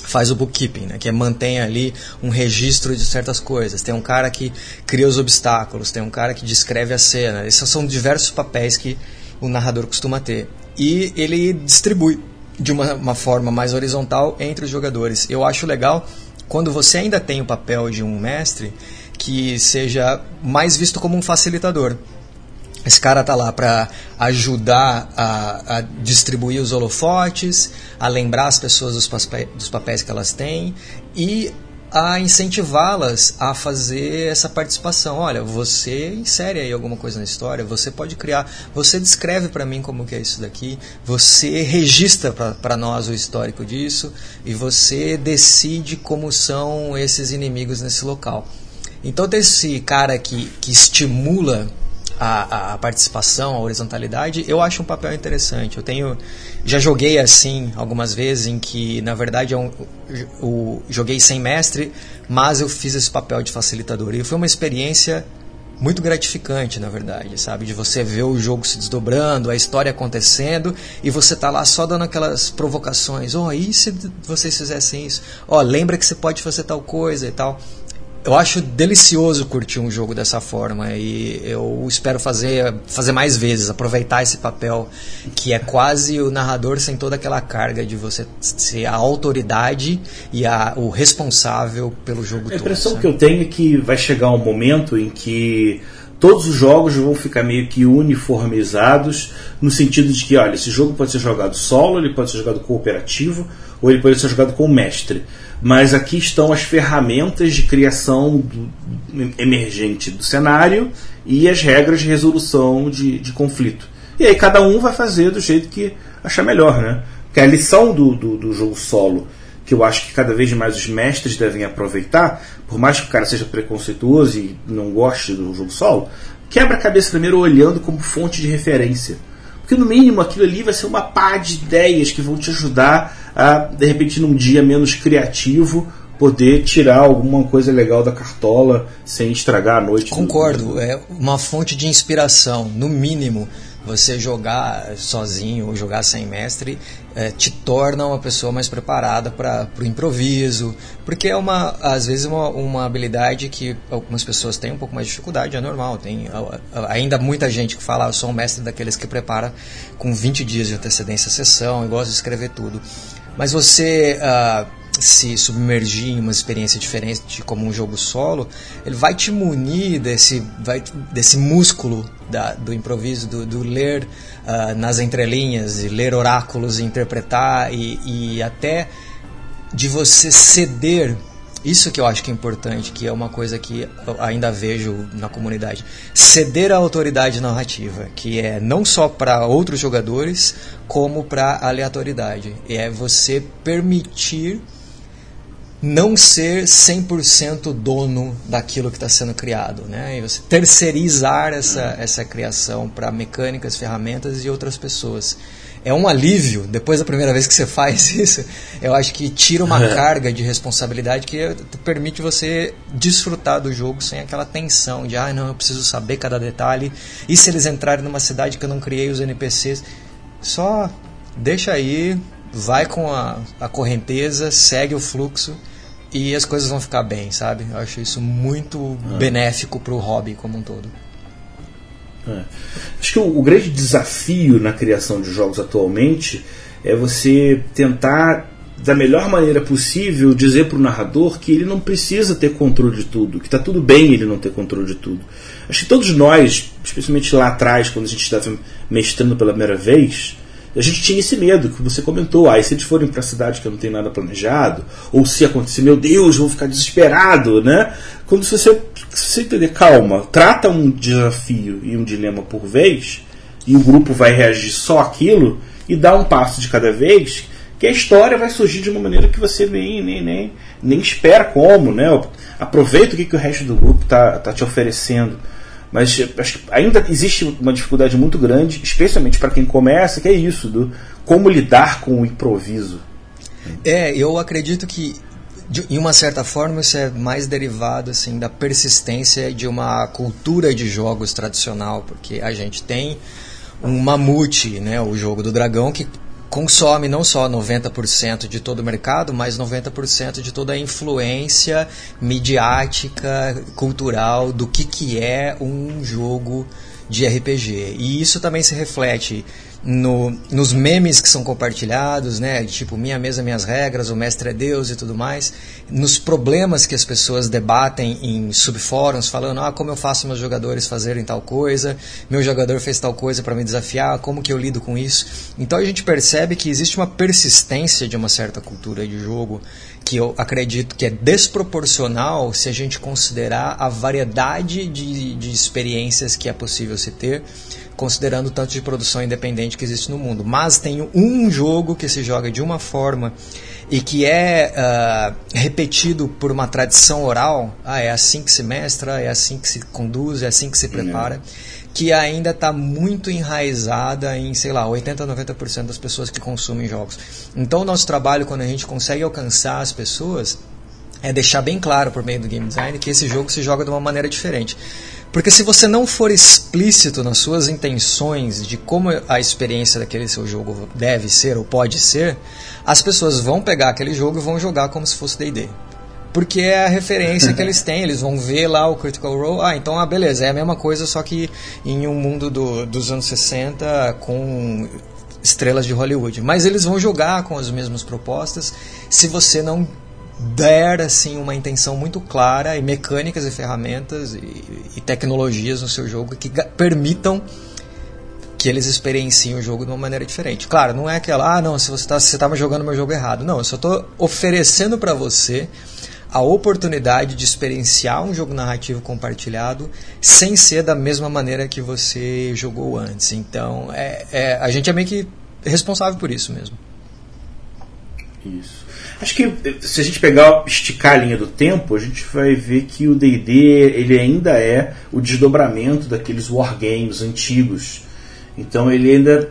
faz o bookkeeping, né? que é mantém ali um registro de certas coisas. Tem um cara que cria os obstáculos, tem um cara que descreve a cena. Esses são diversos papéis que o narrador costuma ter. E ele distribui de uma, uma forma mais horizontal entre os jogadores. Eu acho legal quando você ainda tem o papel de um mestre que seja mais visto como um facilitador. Esse cara tá lá para ajudar a, a, distribuir os holofotes, a lembrar as pessoas dos, papéis, dos papéis que elas têm e a incentivá-las a fazer essa participação. Olha, você insere aí alguma coisa na história, você pode criar, você descreve para mim como que é isso daqui, você registra para nós o histórico disso e você decide como são esses inimigos nesse local. Então, desse cara que, que estimula a, a, participação, a horizontalidade, eu acho um papel interessante. Eu tenho já joguei assim algumas vezes em que na verdade eu, eu joguei sem mestre, mas eu fiz esse papel de facilitador e foi uma experiência muito gratificante, na verdade, sabe? De você ver o jogo se desdobrando, a história acontecendo e você tá lá só dando aquelas provocações. Ó, oh, e se vocês fizessem isso? Ó, oh, lembra que você pode fazer tal coisa e tal eu acho delicioso curtir um jogo dessa forma e eu espero fazer, fazer mais vezes, aproveitar esse papel que é quase o narrador sem toda aquela carga de você ser a autoridade e a, o responsável pelo jogo todo. A impressão todo, que eu tenho é que vai chegar um momento em que todos os jogos vão ficar meio que uniformizados no sentido de que, olha, esse jogo pode ser jogado solo, ele pode ser jogado cooperativo ou ele pode ser jogado com o mestre mas aqui estão as ferramentas de criação do, emergente do cenário e as regras de resolução de, de, conflito. E aí cada um vai fazer do jeito que achar melhor, né? Que a lição do, do, do jogo solo, que eu acho que cada vez mais os mestres devem aproveitar, por mais que o cara seja preconceituoso e não goste do jogo solo, quebra a cabeça primeiro olhando como fonte de referência. Porque no mínimo aquilo ali vai ser uma pá de ideias que vão te ajudar a, de repente, num dia menos criativo, poder tirar alguma coisa legal da cartola sem estragar a noite. Concordo, é uma fonte de inspiração, no mínimo. Você jogar sozinho ou jogar sem mestre é, te torna uma pessoa mais preparada para o improviso, porque é uma, às vezes, uma, uma habilidade que algumas pessoas têm um pouco mais de dificuldade, é normal. Tem ainda muita gente que fala, ah, eu sou um mestre daqueles que prepara com 20 dias de antecedência a sessão e gosta de escrever tudo mas você uh, se submergir em uma experiência diferente como um jogo solo, ele vai te munir desse, vai, desse músculo da, do improviso, do, do ler uh, nas entrelinhas, e ler oráculos interpretar, e, e até de você ceder isso que eu acho que é importante, que é uma coisa que ainda vejo na comunidade. Ceder a autoridade narrativa, que é não só para outros jogadores, como para aleatoriedade. É você permitir não ser 100% dono daquilo que está sendo criado, né? E você terceirizar essa, essa criação para mecânicas, ferramentas e outras pessoas. É um alívio, depois da primeira vez que você faz isso, eu acho que tira uma é. carga de responsabilidade que permite você desfrutar do jogo sem aquela tensão de, ah, não, eu preciso saber cada detalhe, e se eles entrarem numa cidade que eu não criei os NPCs? Só deixa aí, vai com a, a correnteza, segue o fluxo e as coisas vão ficar bem, sabe? Eu acho isso muito é. benéfico para o hobby como um todo. É. Acho que o, o, grande desafio na criação de jogos atualmente é você tentar, da melhor maneira possível, dizer para o narrador que ele não precisa ter controle de tudo, que está tudo bem ele não ter controle de tudo. Acho que todos nós, especialmente lá atrás, quando a gente estava mestrando pela primeira vez, a gente tinha esse medo que você comentou. Ah, e se eles forem para a cidade que não tem nada planejado, ou se acontecer, meu Deus, vou ficar desesperado, né? Quando você, se você entender, calma, trata um desafio e um dilema por vez, e o grupo vai reagir só aquilo, e dá um passo de cada vez, que a história vai surgir de uma maneira que você nem, nem, nem, nem espera como, né? Aproveita o que, que o resto do grupo está tá te oferecendo. Mas ainda existe uma dificuldade muito grande, especialmente para quem começa, que é isso, do como lidar com o improviso. É, eu acredito que de, em uma certa forma isso é mais derivado assim da persistência de uma cultura de jogos tradicional, porque a gente tem um mamute, né, o jogo do dragão que consome não só 90% de todo o mercado, mas 90% de toda a influência midiática, cultural do que, que é um jogo de RPG. E isso também se reflete no, nos memes que são compartilhados, né? Tipo, minha mesa, minhas regras, o mestre é Deus e tudo mais. Nos problemas que as pessoas debatem em subfóruns, falando, ah, como eu faço meus jogadores fazerem tal coisa, meu jogador fez tal coisa para me desafiar, como que eu lido com isso. Então a gente percebe que existe uma persistência de uma certa cultura de jogo que eu acredito que é desproporcional se a gente considerar a variedade de, de experiências que é possível se ter considerando o tanto de produção independente que existe no mundo. Mas tem um jogo que se joga de uma forma e que é uh, repetido por uma tradição oral, ah, é assim que se mestra, é assim que se conduz, é assim que se prepara, que ainda está muito enraizada em, sei lá, 80, 90% das pessoas que consumem jogos. Então, o nosso trabalho, quando a gente consegue alcançar as pessoas, é deixar bem claro por meio do game design que esse jogo se joga de uma maneira diferente. Porque se você não for explícito nas suas intenções de como a experiência daquele seu jogo deve ser ou pode ser, as pessoas vão pegar aquele jogo e vão jogar como se fosse D&D. Porque é a referência que eles têm, eles vão ver lá o Critical Role, ah, então, ah, beleza, é a mesma coisa, só que em um mundo do, dos anos 60 com estrelas de Hollywood. Mas eles vão jogar com as mesmas propostas se você não der assim uma intenção muito clara e mecânicas e ferramentas e, e tecnologias no seu jogo que permitam que eles experienciem o jogo de uma maneira diferente. Claro, não é aquela, ah, não, se você está você tá jogando meu jogo errado. Não, eu só estou oferecendo para você a oportunidade de experienciar um jogo narrativo compartilhado sem ser da mesma maneira que você jogou antes. Então, é, é a gente é meio que responsável por isso mesmo. Isso. Acho que se a gente pegar, esticar a linha do tempo, a gente vai ver que o D&D ele ainda é o desdobramento daqueles wargames antigos. Então ele ainda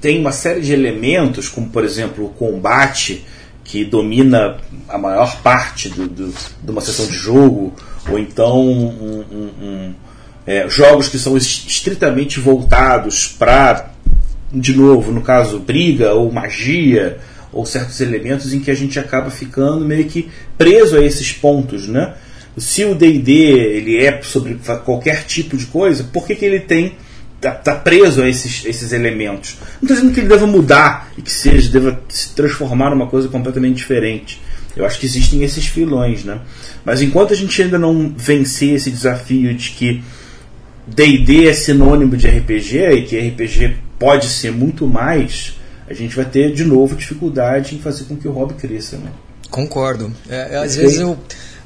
tem uma série de elementos, como por exemplo o combate, que domina a maior parte do, do, de uma sessão de jogo, ou então um, um, um, é, jogos que são estritamente voltados para, de novo, no caso, briga ou magia ou certos elementos em que a gente acaba ficando meio que preso a esses pontos, né? Se o D&D ele é sobre qualquer tipo de coisa, por que, que ele tem tá, tá preso a esses, esses elementos. Não estou dizendo que ele deva mudar e que seja deva se transformar numa coisa completamente diferente. Eu acho que existem esses filões, né? Mas enquanto a gente ainda não vencer esse desafio de que D&D é sinônimo de RPG e que RPG pode ser muito mais, a gente vai ter de novo dificuldade em fazer com que o hobby cresça, né? Concordo. É, às vezes eu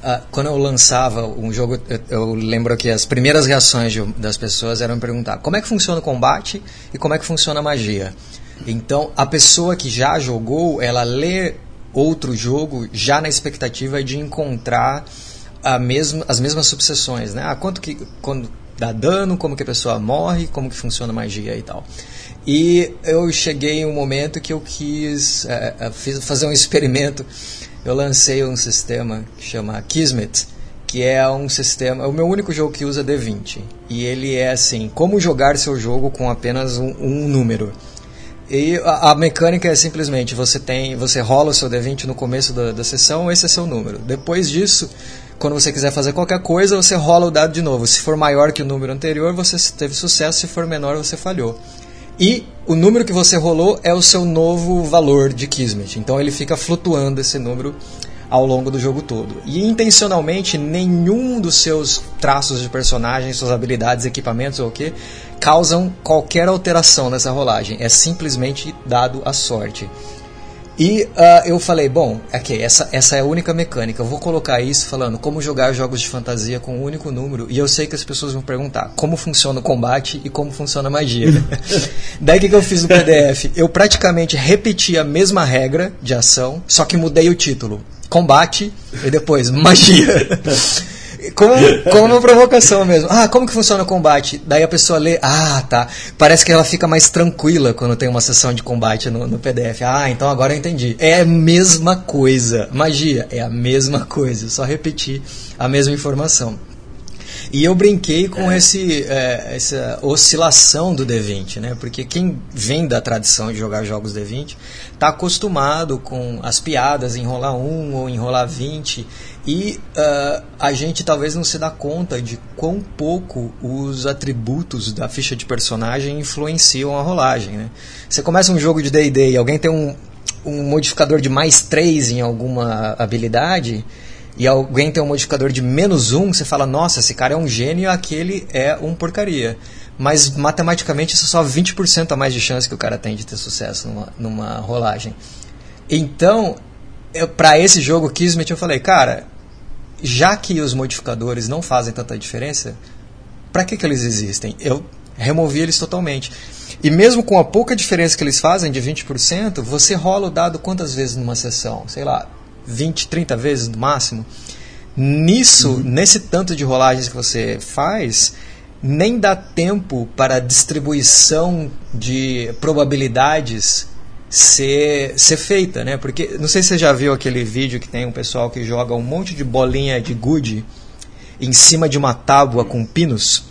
ah, quando eu lançava um jogo, eu, eu, lembro que as primeiras reações de, das pessoas eram perguntar como é que funciona o combate e como é que funciona a magia. Então, a pessoa que já jogou, ela lê outro jogo já na expectativa de encontrar a as mesmas subseções, né? Ah, quanto que quando dá dano, como que a pessoa morre, como que funciona a magia e tal. E eu cheguei em um momento que eu quis é, fazer um experimento eu lancei um sistema que chama Kismet, que é um sistema, é o meu único jogo que usa D20. E ele é assim, como jogar seu jogo com apenas um, um número. E a, a, mecânica é simplesmente, você tem, você rola o seu D20 no começo da, da sessão, esse é seu número. Depois disso, quando você quiser fazer qualquer coisa, você rola o dado de novo. Se for maior que o número anterior, você teve sucesso, se for menor, você falhou. E o número que você rolou é o seu novo valor de Kismet. Então ele fica flutuando esse número ao longo do jogo todo. E intencionalmente nenhum dos seus traços de personagem, suas habilidades, equipamentos ou o que, causam qualquer alteração nessa rolagem. É simplesmente dado à sorte. E uh, eu falei, bom, ok, essa, essa é a única mecânica. Eu vou colocar isso falando como jogar jogos de fantasia com um único número. E eu sei que as pessoas vão perguntar como funciona o combate e como funciona a magia. Daí o que, que eu fiz no PDF? Eu praticamente repeti a mesma regra de ação, só que mudei o título. Combate e depois magia. como, como uma provocação mesmo. Ah, como que funciona o combate? Daí a pessoa lê, ah, tá. Parece que ela fica mais tranquila quando tem uma sessão de combate no, no PDF. Ah, então agora eu entendi. É a mesma coisa. Magia é a mesma coisa. Só repetir a mesma informação. E eu brinquei com é. esse, é, essa oscilação do D20, né? Porque quem vem da tradição de jogar jogos D20 está acostumado com as piadas enrolar um ou enrolar 20 e uh, a gente talvez não se dá conta de quão pouco os atributos da ficha de personagem influenciam a rolagem. Né? Você começa um jogo de D&D e alguém tem um, um modificador de mais 3 em alguma habilidade e alguém tem um modificador de menos 1, você fala, nossa, esse cara é um gênio aquele é um porcaria. Mas matematicamente isso é só 20% a mais de chance que o cara tem de ter sucesso numa, numa rolagem. Então, para esse jogo Kismet eu falei, cara, já que os modificadores não fazem tanta diferença, para que, que eles existem? Eu removi eles totalmente. E mesmo com a pouca diferença que eles fazem, de 20%, você rola o dado quantas vezes numa sessão? Sei lá, 20, 30 vezes no máximo. Nisso, uhum. nesse tanto de rolagens que você faz, nem dá tempo para a distribuição de probabilidades ser, ser feita, né? Porque não sei se você já viu aquele vídeo que tem um pessoal que joga um monte de bolinha de gude em cima de uma tábua com pinos.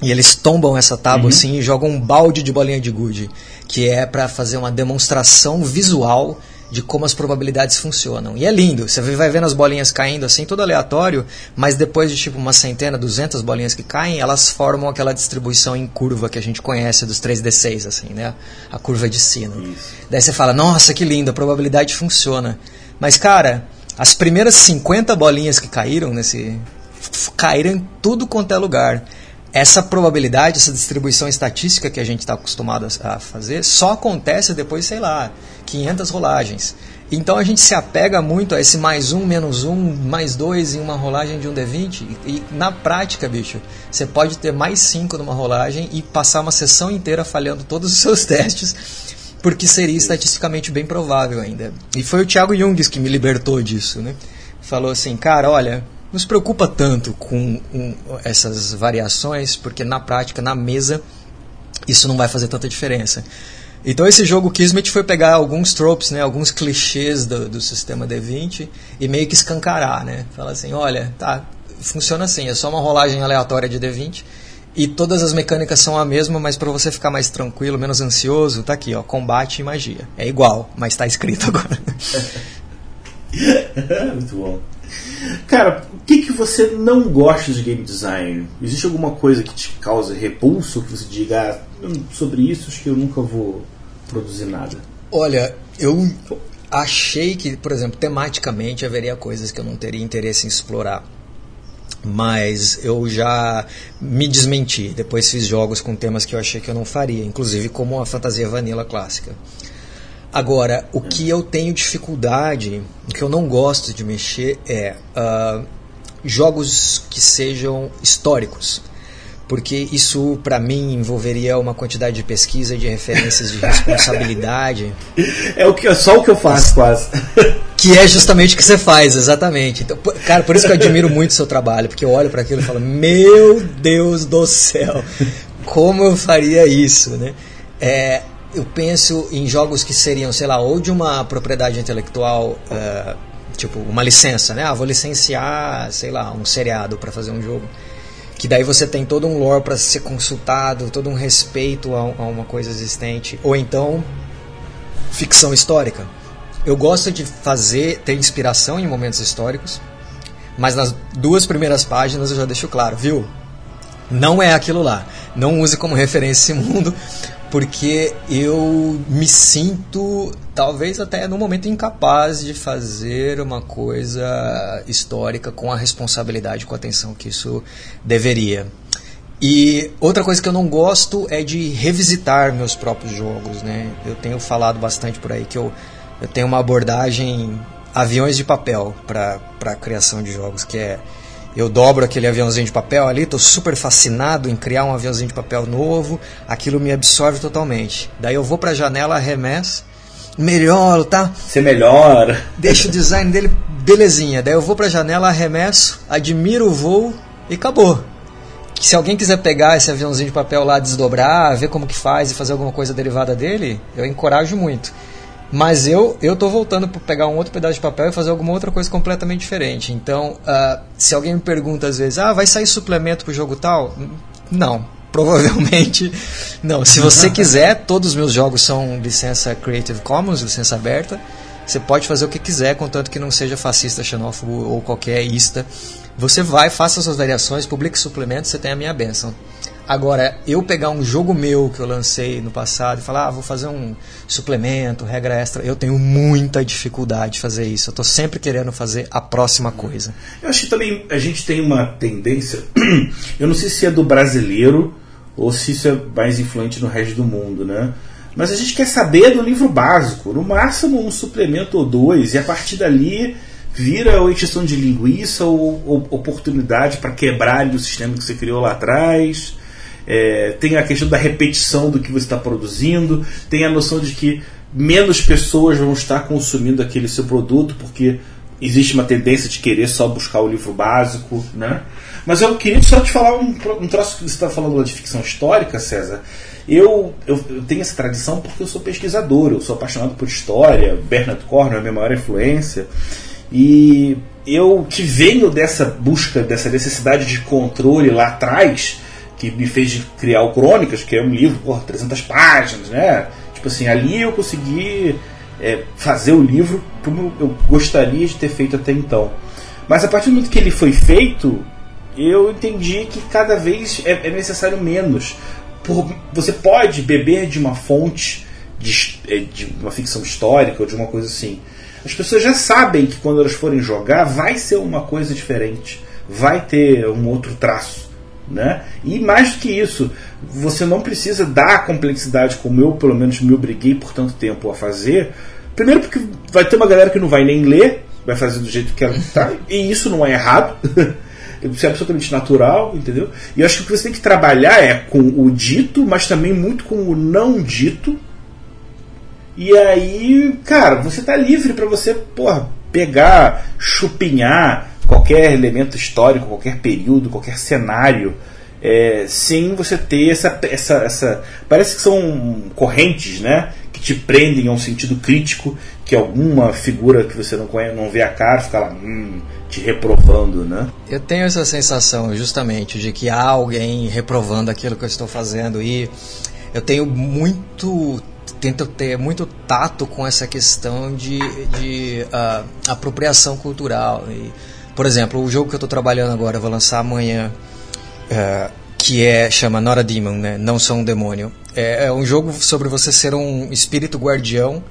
E eles tombam essa tábua uhum. assim e jogam um balde de bolinha de gude, que é para fazer uma demonstração visual de como as probabilidades funcionam. E é lindo, você vai vendo as bolinhas caindo assim, tudo aleatório, mas depois de tipo uma centena, duzentas bolinhas que caem, elas formam aquela distribuição em curva que a gente conhece dos 3D6, assim, né? A curva de sino. Isso. Daí você fala, nossa, que lindo, a probabilidade funciona. Mas, cara, as primeiras 50 bolinhas que caíram nesse. caíram em tudo quanto é lugar essa probabilidade, essa distribuição estatística que a gente está acostumado a fazer, só acontece depois, sei lá, 500 rolagens. Então a gente se apega muito a esse mais um, menos um, mais dois em uma rolagem de um D20. E, na prática, bicho, você pode ter mais cinco numa rolagem e passar uma sessão inteira falhando todos os seus testes, porque seria estatisticamente bem provável ainda. E foi o Thiago Jungs que me libertou disso, né? Falou assim, cara, olha, não se preocupa tanto com um, essas variações, porque na prática, na mesa, isso não vai fazer tanta diferença. Então esse jogo Kismet foi pegar alguns tropes, né, alguns clichês do, do sistema D20 e meio que escancarar, né? Fala assim, olha, tá, funciona assim, é só uma rolagem aleatória de D20 e todas as mecânicas são a mesma, mas para você ficar mais tranquilo, menos ansioso, tá aqui, ó, combate e magia. É igual, mas está escrito agora. Muito bom. Cara, o que, que você não gosta de game design? Existe alguma coisa que te causa repulso, que você diga ah, sobre isso, acho que eu nunca vou produzir nada? Olha, eu achei que, por exemplo, tematicamente haveria coisas que eu não teria interesse em explorar. Mas eu já me desmenti. Depois fiz jogos com temas que eu achei que eu não faria, inclusive como a fantasia vanilla clássica. Agora, o que eu tenho dificuldade, o que eu não gosto de mexer é uh, jogos que sejam históricos. Porque isso, para mim, envolveria uma quantidade de pesquisa, de referências, de responsabilidade. É o que, é só o que eu faço, quase. Que é justamente o que você faz, exatamente. Então, cara, por isso que eu admiro muito o seu trabalho, porque eu olho para aquilo e falo: Meu Deus do céu, como eu faria isso, né? É, eu penso em jogos que seriam, sei lá, ou de uma propriedade intelectual, uh, tipo uma licença, né? Ah, vou licenciar, sei lá, um seriado para fazer um jogo. Que daí você tem todo um lore para ser consultado, todo um respeito a, a uma coisa existente. Ou então, ficção histórica. Eu gosto de fazer, ter inspiração em momentos históricos, mas nas duas primeiras páginas eu já deixo claro, viu? Não é aquilo lá. Não use como referência esse mundo, porque eu me sinto talvez até no momento incapaz de fazer uma coisa histórica com a responsabilidade, com a atenção que isso deveria. E outra coisa que eu não gosto é de revisitar meus próprios jogos, né? Eu tenho falado bastante por aí que eu, eu tenho uma abordagem aviões de papel para a criação de jogos, que é eu dobro aquele aviãozinho de papel ali, estou super fascinado em criar um aviãozinho de papel novo, aquilo me absorve totalmente. Daí eu vou para a janela, arremesso, melhoro, tá? Você melhora. Deixa o design dele belezinha. Daí eu vou para a janela, arremesso, admiro o voo e acabou. Se alguém quiser pegar esse aviãozinho de papel lá, desdobrar, ver como que faz e fazer alguma coisa derivada dele, eu encorajo muito. Mas eu eu tô voltando para pegar um outro pedaço de papel e fazer alguma outra coisa completamente diferente. Então, uh, se alguém me pergunta às vezes, ah, vai sair suplemento pro jogo tal? Não, provavelmente não. Se você quiser, todos os meus jogos são licença Creative Commons, licença aberta. Você pode fazer o que quiser, contanto que não seja fascista, xenófobo ou qualquer ista. Você vai, faça suas variações, publique suplementos, você tem a minha benção. Agora, eu pegar um jogo meu que eu lancei no passado e falar, ah, vou fazer um suplemento, regra extra, eu tenho muita dificuldade de fazer isso. Eu estou sempre querendo fazer a próxima coisa. Eu acho que também a gente tem uma tendência, eu não sei se é do brasileiro ou se isso é mais influente no resto do mundo, né? Mas a gente quer saber do livro básico, no máximo um suplemento ou dois, e a partir dali vira ou extensão de linguiça ou, ou oportunidade para quebrar o sistema que você criou lá atrás. É, tem a questão da repetição do que você está produzindo, tem a noção de que menos pessoas vão estar consumindo aquele seu produto, porque existe uma tendência de querer só buscar o livro básico, né? Mas eu queria só te falar um, um troço que você está falando de ficção histórica, César. Eu, eu, eu, tenho essa tradição porque eu sou pesquisador, eu sou apaixonado por história, Bernard Cornwell é a minha maior influência, e eu que venho dessa busca, dessa necessidade de controle lá atrás, que me fez criar o Crônicas, que é um livro, por 300 páginas, né? Tipo assim, ali eu consegui é, fazer o livro como eu gostaria de ter feito até então. Mas a partir do momento que ele foi feito, eu entendi que cada vez é, é necessário menos. Por, você pode beber de uma fonte de, é, de uma ficção histórica ou de uma coisa assim. As pessoas já sabem que quando elas forem jogar vai ser uma coisa diferente, vai ter um outro traço. Né? E mais do que isso, você não precisa dar a complexidade como eu, pelo menos, me obriguei por tanto tempo a fazer. Primeiro, porque vai ter uma galera que não vai nem ler, vai fazer do jeito que ela está, e isso não é errado. Isso é absolutamente natural, entendeu? E eu acho que o que você tem que trabalhar é com o dito, mas também muito com o não dito. E aí, cara, você tá livre para você, porra, pegar, chupinhar, qualquer elemento histórico, qualquer período, qualquer cenário, é, sem você ter essa, essa, essa. Parece que são correntes, né? Que te prendem a um sentido crítico, que alguma figura que você não conhece, não vê a cara, fica lá hum, te reprovando, né? Eu tenho essa sensação, justamente, de que há alguém reprovando aquilo que eu estou fazendo e eu tenho muito tento ter muito tato com essa questão de, de uh, apropriação cultural e Por exemplo, o jogo que eu estou trabalhando agora, vou lançar amanhã, uh, que é chama Not a Demon, né? Não sou um demônio. É, é um jogo sobre você ser um espírito guardião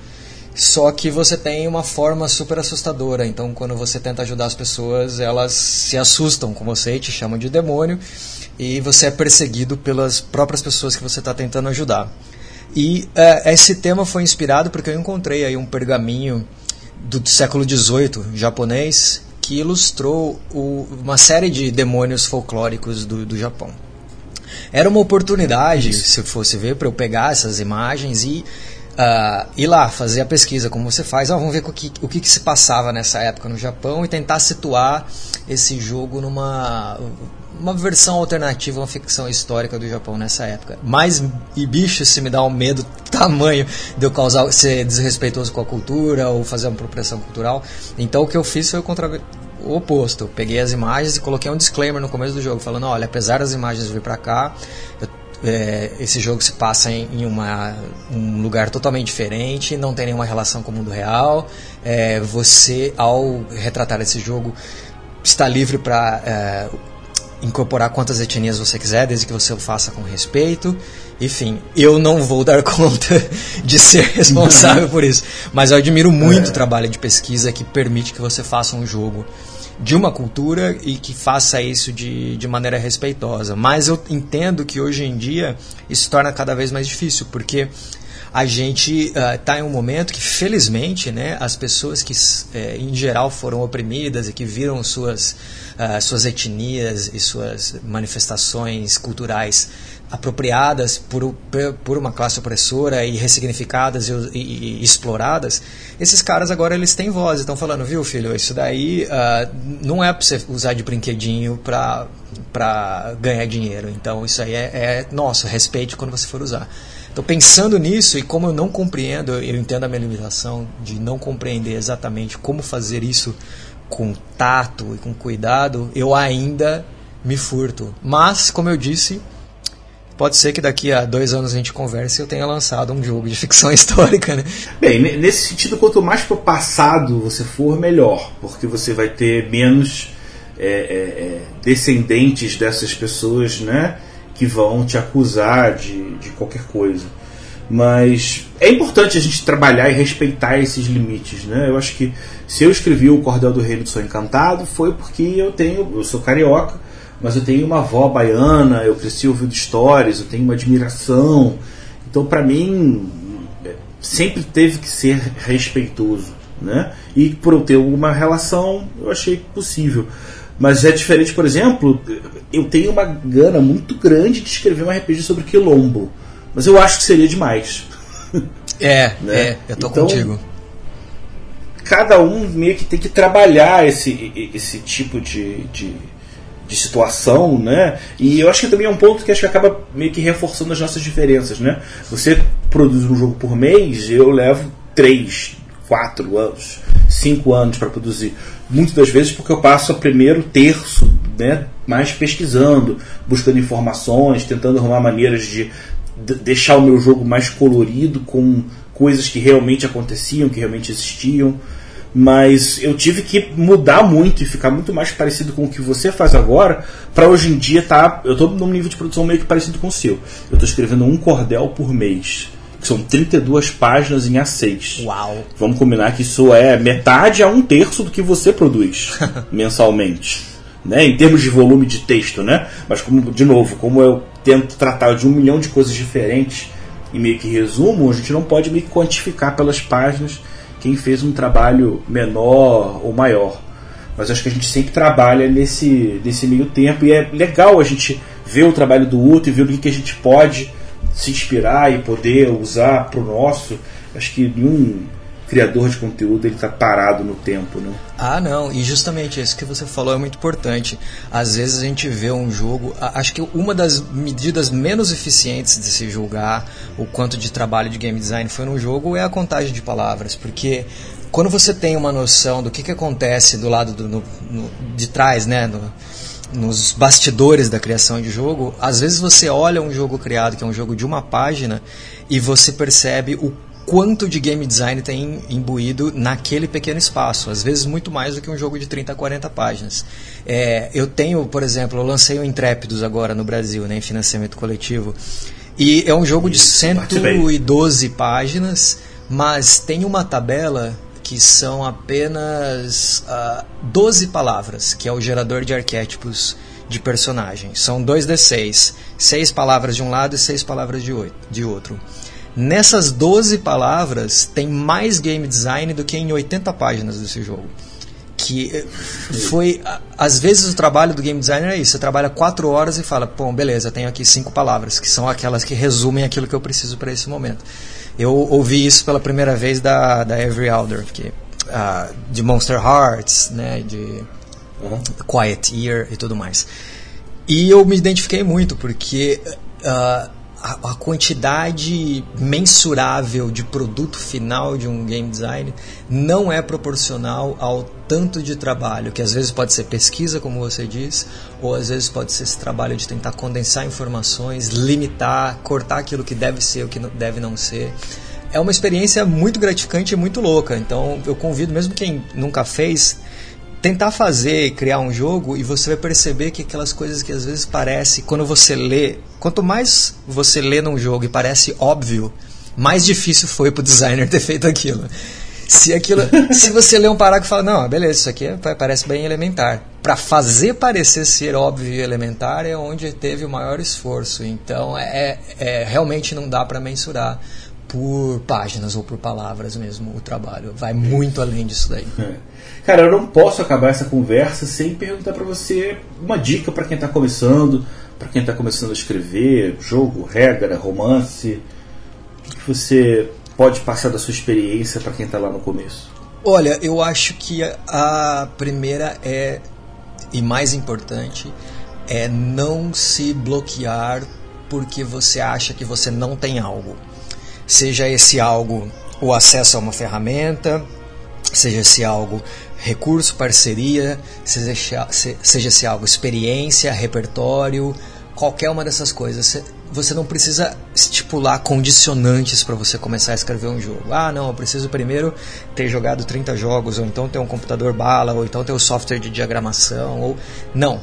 só que você tem uma forma super assustadora. Então, quando você tenta ajudar as pessoas, elas se assustam com você e te chamam de demônio. E você é perseguido pelas próprias pessoas que você está tentando ajudar. E é, esse tema foi inspirado porque eu encontrei aí um pergaminho do século XVIII japonês que ilustrou o, uma série de demônios folclóricos do, do Japão. Era uma oportunidade, se fosse ver, para eu pegar essas imagens e uh, ir lá fazer a pesquisa, como você faz. Ah, vamos ver o que, o que, que se passava nessa época no Japão e tentar situar esse jogo numa uma versão alternativa, uma ficção histórica do Japão nessa época. Mas, e bicho, se me dá um medo tamanho de eu causar, ser desrespeitoso com a cultura ou fazer uma apropriação cultural. Então, o que eu fiz foi o, contra, o oposto. Eu peguei as imagens e coloquei um disclaimer no começo do jogo, falando: olha, apesar das imagens vir para cá, eu é, esse jogo se passa em, em uma, um lugar totalmente diferente, não tem nenhuma relação com o mundo real. É, você, ao retratar esse jogo, está livre para é, incorporar quantas etnias você quiser, desde que você o faça com respeito. Enfim, eu não vou dar conta de ser responsável por isso, mas eu admiro muito é. o trabalho de pesquisa que permite que você faça um jogo de uma cultura e que faça isso de, de maneira respeitosa. Mas eu entendo que hoje em dia isso torna cada vez mais difícil, porque a gente está uh, em um momento que, felizmente, né, as pessoas que, uh, em geral, foram oprimidas e que viram suas, uh, suas etnias e suas manifestações culturais apropriadas por, por uma classe opressora e ressignificadas e, e, e, exploradas, esses caras agora eles têm voz, estão falando, viu filho, isso daí uh, não é para você usar de brinquedinho para ganhar dinheiro. Então isso aí é, é nosso, respeite quando você for usar. Então pensando nisso e como eu não compreendo, eu entendo a minha limitação de não compreender exatamente como fazer isso com tato e com cuidado, eu ainda me furto. Mas, como eu disse, pode ser que daqui a dois anos a gente converse e eu tenha lançado um jogo de ficção histórica, né? Bem, nesse sentido, quanto mais para o passado você for, melhor, porque você vai ter menos é, é, é, descendentes dessas pessoas, né, que vão te acusar de, de qualquer coisa. Mas é importante a gente trabalhar e respeitar esses limites, né? Eu acho que se eu escrevi o Cordel do Reino do Sonho Encantado foi porque eu tenho, eu sou carioca mas eu tenho uma avó baiana, eu cresci ouvindo histórias, eu tenho uma admiração. Então, para mim, sempre teve que ser respeitoso. Né? E por eu ter uma relação, eu achei possível. Mas é diferente, por exemplo, eu tenho uma gana muito grande de escrever um RPG sobre quilombo. Mas eu acho que seria demais. É, né? é, eu tô então, contigo. Cada um meio que tem que trabalhar esse, esse tipo de, de de situação, né? E eu acho que também é um ponto que acho que acaba meio que reforçando as nossas diferenças, né? Você produz um jogo por mês, eu levo três, quatro anos, cinco anos para produzir. Muitas das vezes porque eu passo o primeiro terço, né? Mais pesquisando, buscando informações, tentando arrumar maneiras de deixar o meu jogo mais colorido com coisas que realmente aconteciam, que realmente existiam mas eu tive que mudar muito e ficar muito mais parecido com o que você faz agora para hoje em dia tá eu estou num nível de produção meio que parecido com o seu eu estou escrevendo um cordel por mês são 32 páginas em A6 uau. Vamos combinar que isso é metade a um terço do que você produz mensalmente né? Em termos de volume de texto né? Mas como de novo como eu tento tratar de um milhão de coisas diferentes e meio que resumo a gente não pode meio que quantificar pelas páginas quem fez um trabalho menor ou maior. Mas acho que a gente sempre trabalha nesse, nesse meio tempo e é legal a gente ver o trabalho do outro e ver o que, que a gente pode se inspirar e poder usar para o nosso. Acho que nenhum criador de conteúdo ele está parado no tempo, né? Ah, não. E justamente isso que você falou é muito importante. Às vezes a gente vê um jogo. Acho que uma das medidas menos eficientes de se julgar o quanto de trabalho de game design foi no jogo é a contagem de palavras, porque quando você tem uma noção do que, que acontece do lado do, no, no, de trás, né? No, nos bastidores da criação de jogo, às vezes você olha um jogo criado que é um jogo de uma página e você percebe o quanto de game design tem imbuído naquele pequeno espaço, às vezes muito mais do que um jogo de 30 a 40 páginas. É, eu tenho, por exemplo, eu lancei o Intrépidos agora no Brasil, né, em financiamento coletivo, e é um jogo de 112 páginas, mas tem uma tabela que são apenas uh, ah, 12 palavras, que é o gerador de arquétipos de personagens. São 2d6, 6 palavras de um lado e 6 palavras de, oito, de outro. Nessas 12 palavras tem mais game design do que em 80 páginas desse jogo. Que eh, foi. Às vezes o trabalho do game designer é isso: você trabalha 4 horas e fala, pô, beleza, tenho aqui 5 palavras, que são aquelas que resumem aquilo que eu preciso para esse momento. Eu ouvi isso pela primeira vez da, da Every Elder, que, uh, de Monster Hearts, né, de uhum. Quiet Ear e tudo mais. E eu me identifiquei muito, porque uh, a, a, quantidade mensurável de produto final de um game design não é proporcional ao tanto de trabalho, que às vezes pode ser pesquisa, como você diz, ou às vezes pode ser esse trabalho de tentar condensar informações, limitar, cortar aquilo que deve ser, o que deve não ser. É uma experiência muito gratificante e muito louca. Então eu convido, mesmo quem nunca fez, tentar fazer, criar um jogo e você vai perceber que aquelas coisas que às vezes parece, quando você lê, quanto mais você lê num jogo e parece óbvio, mais difícil foi pro designer ter feito aquilo. Se aquilo, se você lê um parágrafo e fala, não, beleza, isso aqui é, parece bem elementar. Para fazer parecer ser óbvio e elementar é onde teve o maior esforço. Então, é, é realmente não dá para mensurar por páginas ou por palavras mesmo o trabalho. Vai muito além disso daí. É. Cara, eu não posso acabar essa conversa sem perguntar para você uma dica para quem está começando, para quem está começando a escrever, jogo, regra, romance. O que você pode passar da sua experiência para quem está lá no começo? Olha, eu acho que a primeira é e mais importante é não se bloquear porque você acha que você não tem algo. Seja esse algo o acesso a uma ferramenta, seja esse algo recurso, parceria, seja, seja se algo experiência, repertório, qualquer uma dessas coisas. Você não precisa estipular condicionantes para você começar a escrever um jogo. Ah, não, eu preciso primeiro ter jogado 30 jogos, ou então ter um computador bala, ou então ter um software de diagramação, ou não.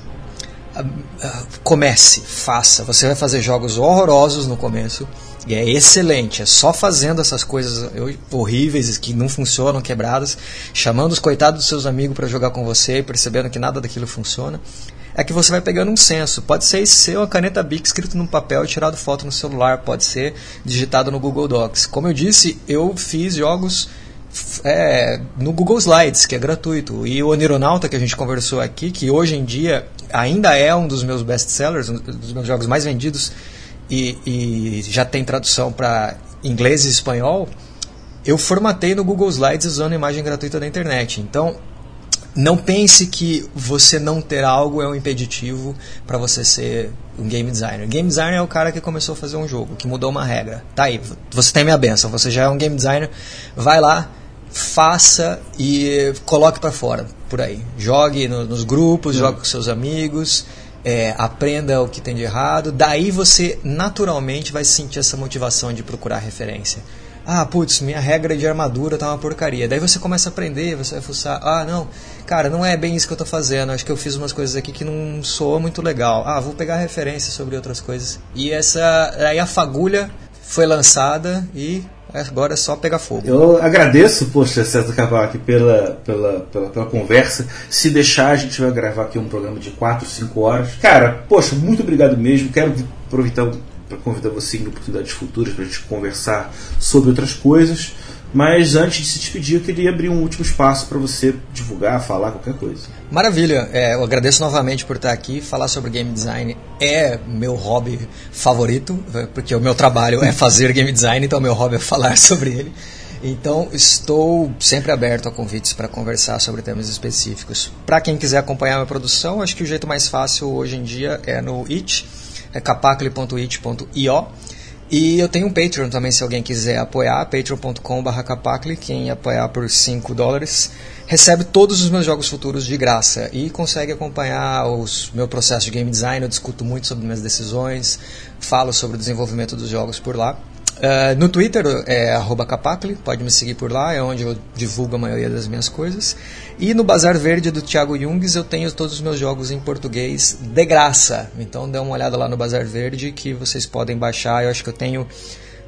Ah, ah, comece, faça. Você vai fazer jogos horrorosos no começo e é excelente, é só fazendo essas coisas horríveis que não funcionam, quebradas, chamando os coitados dos seus amigos para jogar com você e percebendo que nada daquilo funciona. É que você vai pegando um senso. Pode ser ser uma caneta Bic escrito num papel e tirado foto no celular, pode ser digitado no Google Docs. Como eu disse, eu fiz jogos é, no Google Slides, que é gratuito. E o Onironauta, que a gente conversou aqui, que hoje em dia ainda é um dos meus best-sellers, um dos meus jogos mais vendidos, e, e já tem tradução para inglês e espanhol, eu formatei no Google Slides usando imagem gratuita da internet. Então, não pense que você não ter algo é um impeditivo para você ser um game designer. Game designer é o cara que começou a fazer um jogo, que mudou uma regra. Tá aí, você tem minha benção, você já é um game designer, vai lá, faça e coloque para fora, por aí. Jogue no, nos grupos, jogue com seus amigos, é, aprenda o que tem de errado, daí você naturalmente vai sentir essa motivação de procurar referência. Ah, putz, minha regra de armadura tá uma porcaria. Daí você começa a aprender, você vai fuçar. Ah, não, cara, não é bem isso que eu tô fazendo. Acho que eu fiz umas coisas aqui que não soa muito legal. Ah, vou pegar referência sobre outras coisas. E essa. Aí a fagulha foi lançada e Agora é só pegar fogo. Eu agradeço, poxa, César Cavaco, pela, pela, pela, pela, conversa. Se deixar, a gente vai gravar aqui um programa de 4, 5 horas. Cara, poxa, muito obrigado mesmo. Quero aproveitar para convidar você em oportunidades futuras para a gente conversar sobre outras coisas. Mas antes de se despedir, eu queria abrir um último espaço para você divulgar, falar qualquer coisa. Maravilha, é, eu agradeço novamente por estar aqui. Falar sobre game design é meu hobby favorito, porque o meu trabalho é fazer game design, então meu hobby é falar sobre ele. Então estou sempre aberto a convites para conversar sobre temas específicos. Para quem quiser acompanhar a minha produção, acho que o jeito mais fácil hoje em dia é no it, é capacle.it.io. E eu tenho um Patreon também, se alguém quiser apoiar, patreon.com.br quem apoiar por 5 dólares, recebe todos os meus jogos futuros de graça e consegue acompanhar o meu processo de game design, eu discuto muito sobre minhas decisões, falo sobre o desenvolvimento dos jogos por lá. Uh, no Twitter é capacle, pode me seguir por lá, é onde eu divulgo a maioria das minhas coisas. E no Bazar Verde do Thiago Jungs eu tenho todos os meus jogos em português de graça. Então dê uma olhada lá no Bazar Verde que vocês podem baixar. Eu acho que eu tenho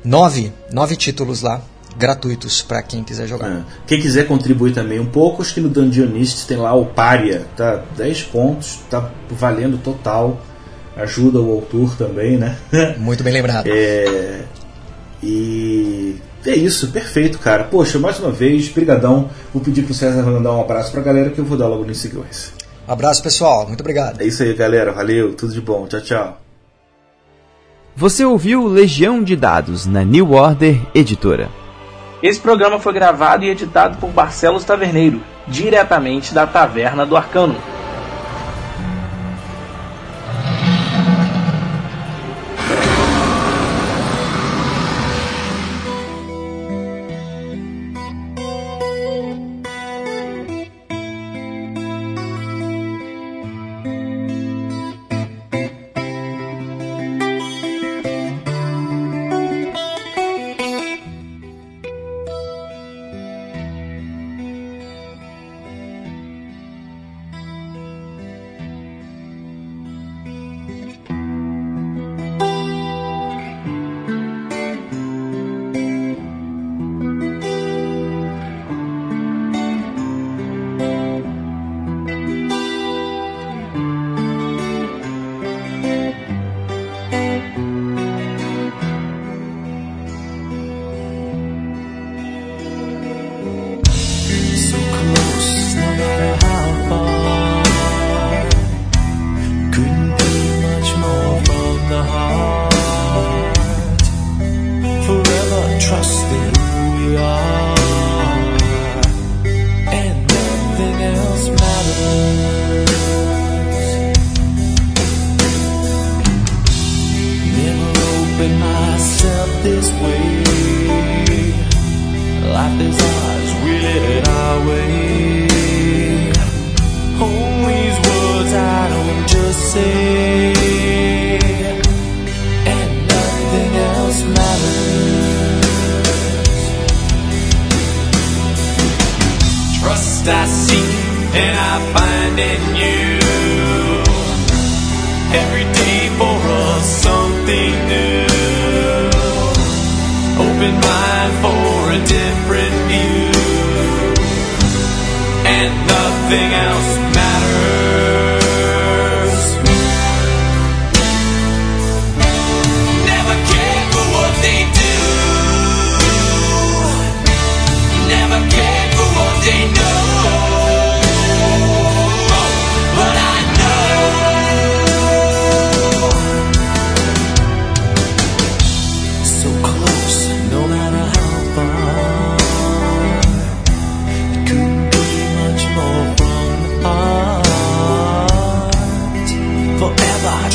nove, nove títulos lá gratuitos para quem quiser jogar. É. Quem quiser contribuir também um pouco, acho que no Dungeonists tem lá o Paria, tá 10 pontos, tá valendo total. Ajuda o autor também, né? Muito bem lembrado. É, e é isso, perfeito, cara. Poxa, mais uma vez, brigadão. Vou pedir pro César mandar um abraço pra galera que eu vou dar logo no sequência. Abraço, pessoal. Muito obrigado. É isso aí, galera. Valeu, tudo de bom. Tchau, tchau. Você ouviu Legião de Dados na New Order Editora. Esse programa foi gravado e editado por Barcelos Taverneiro, diretamente da Taverna do Arcano.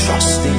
trusting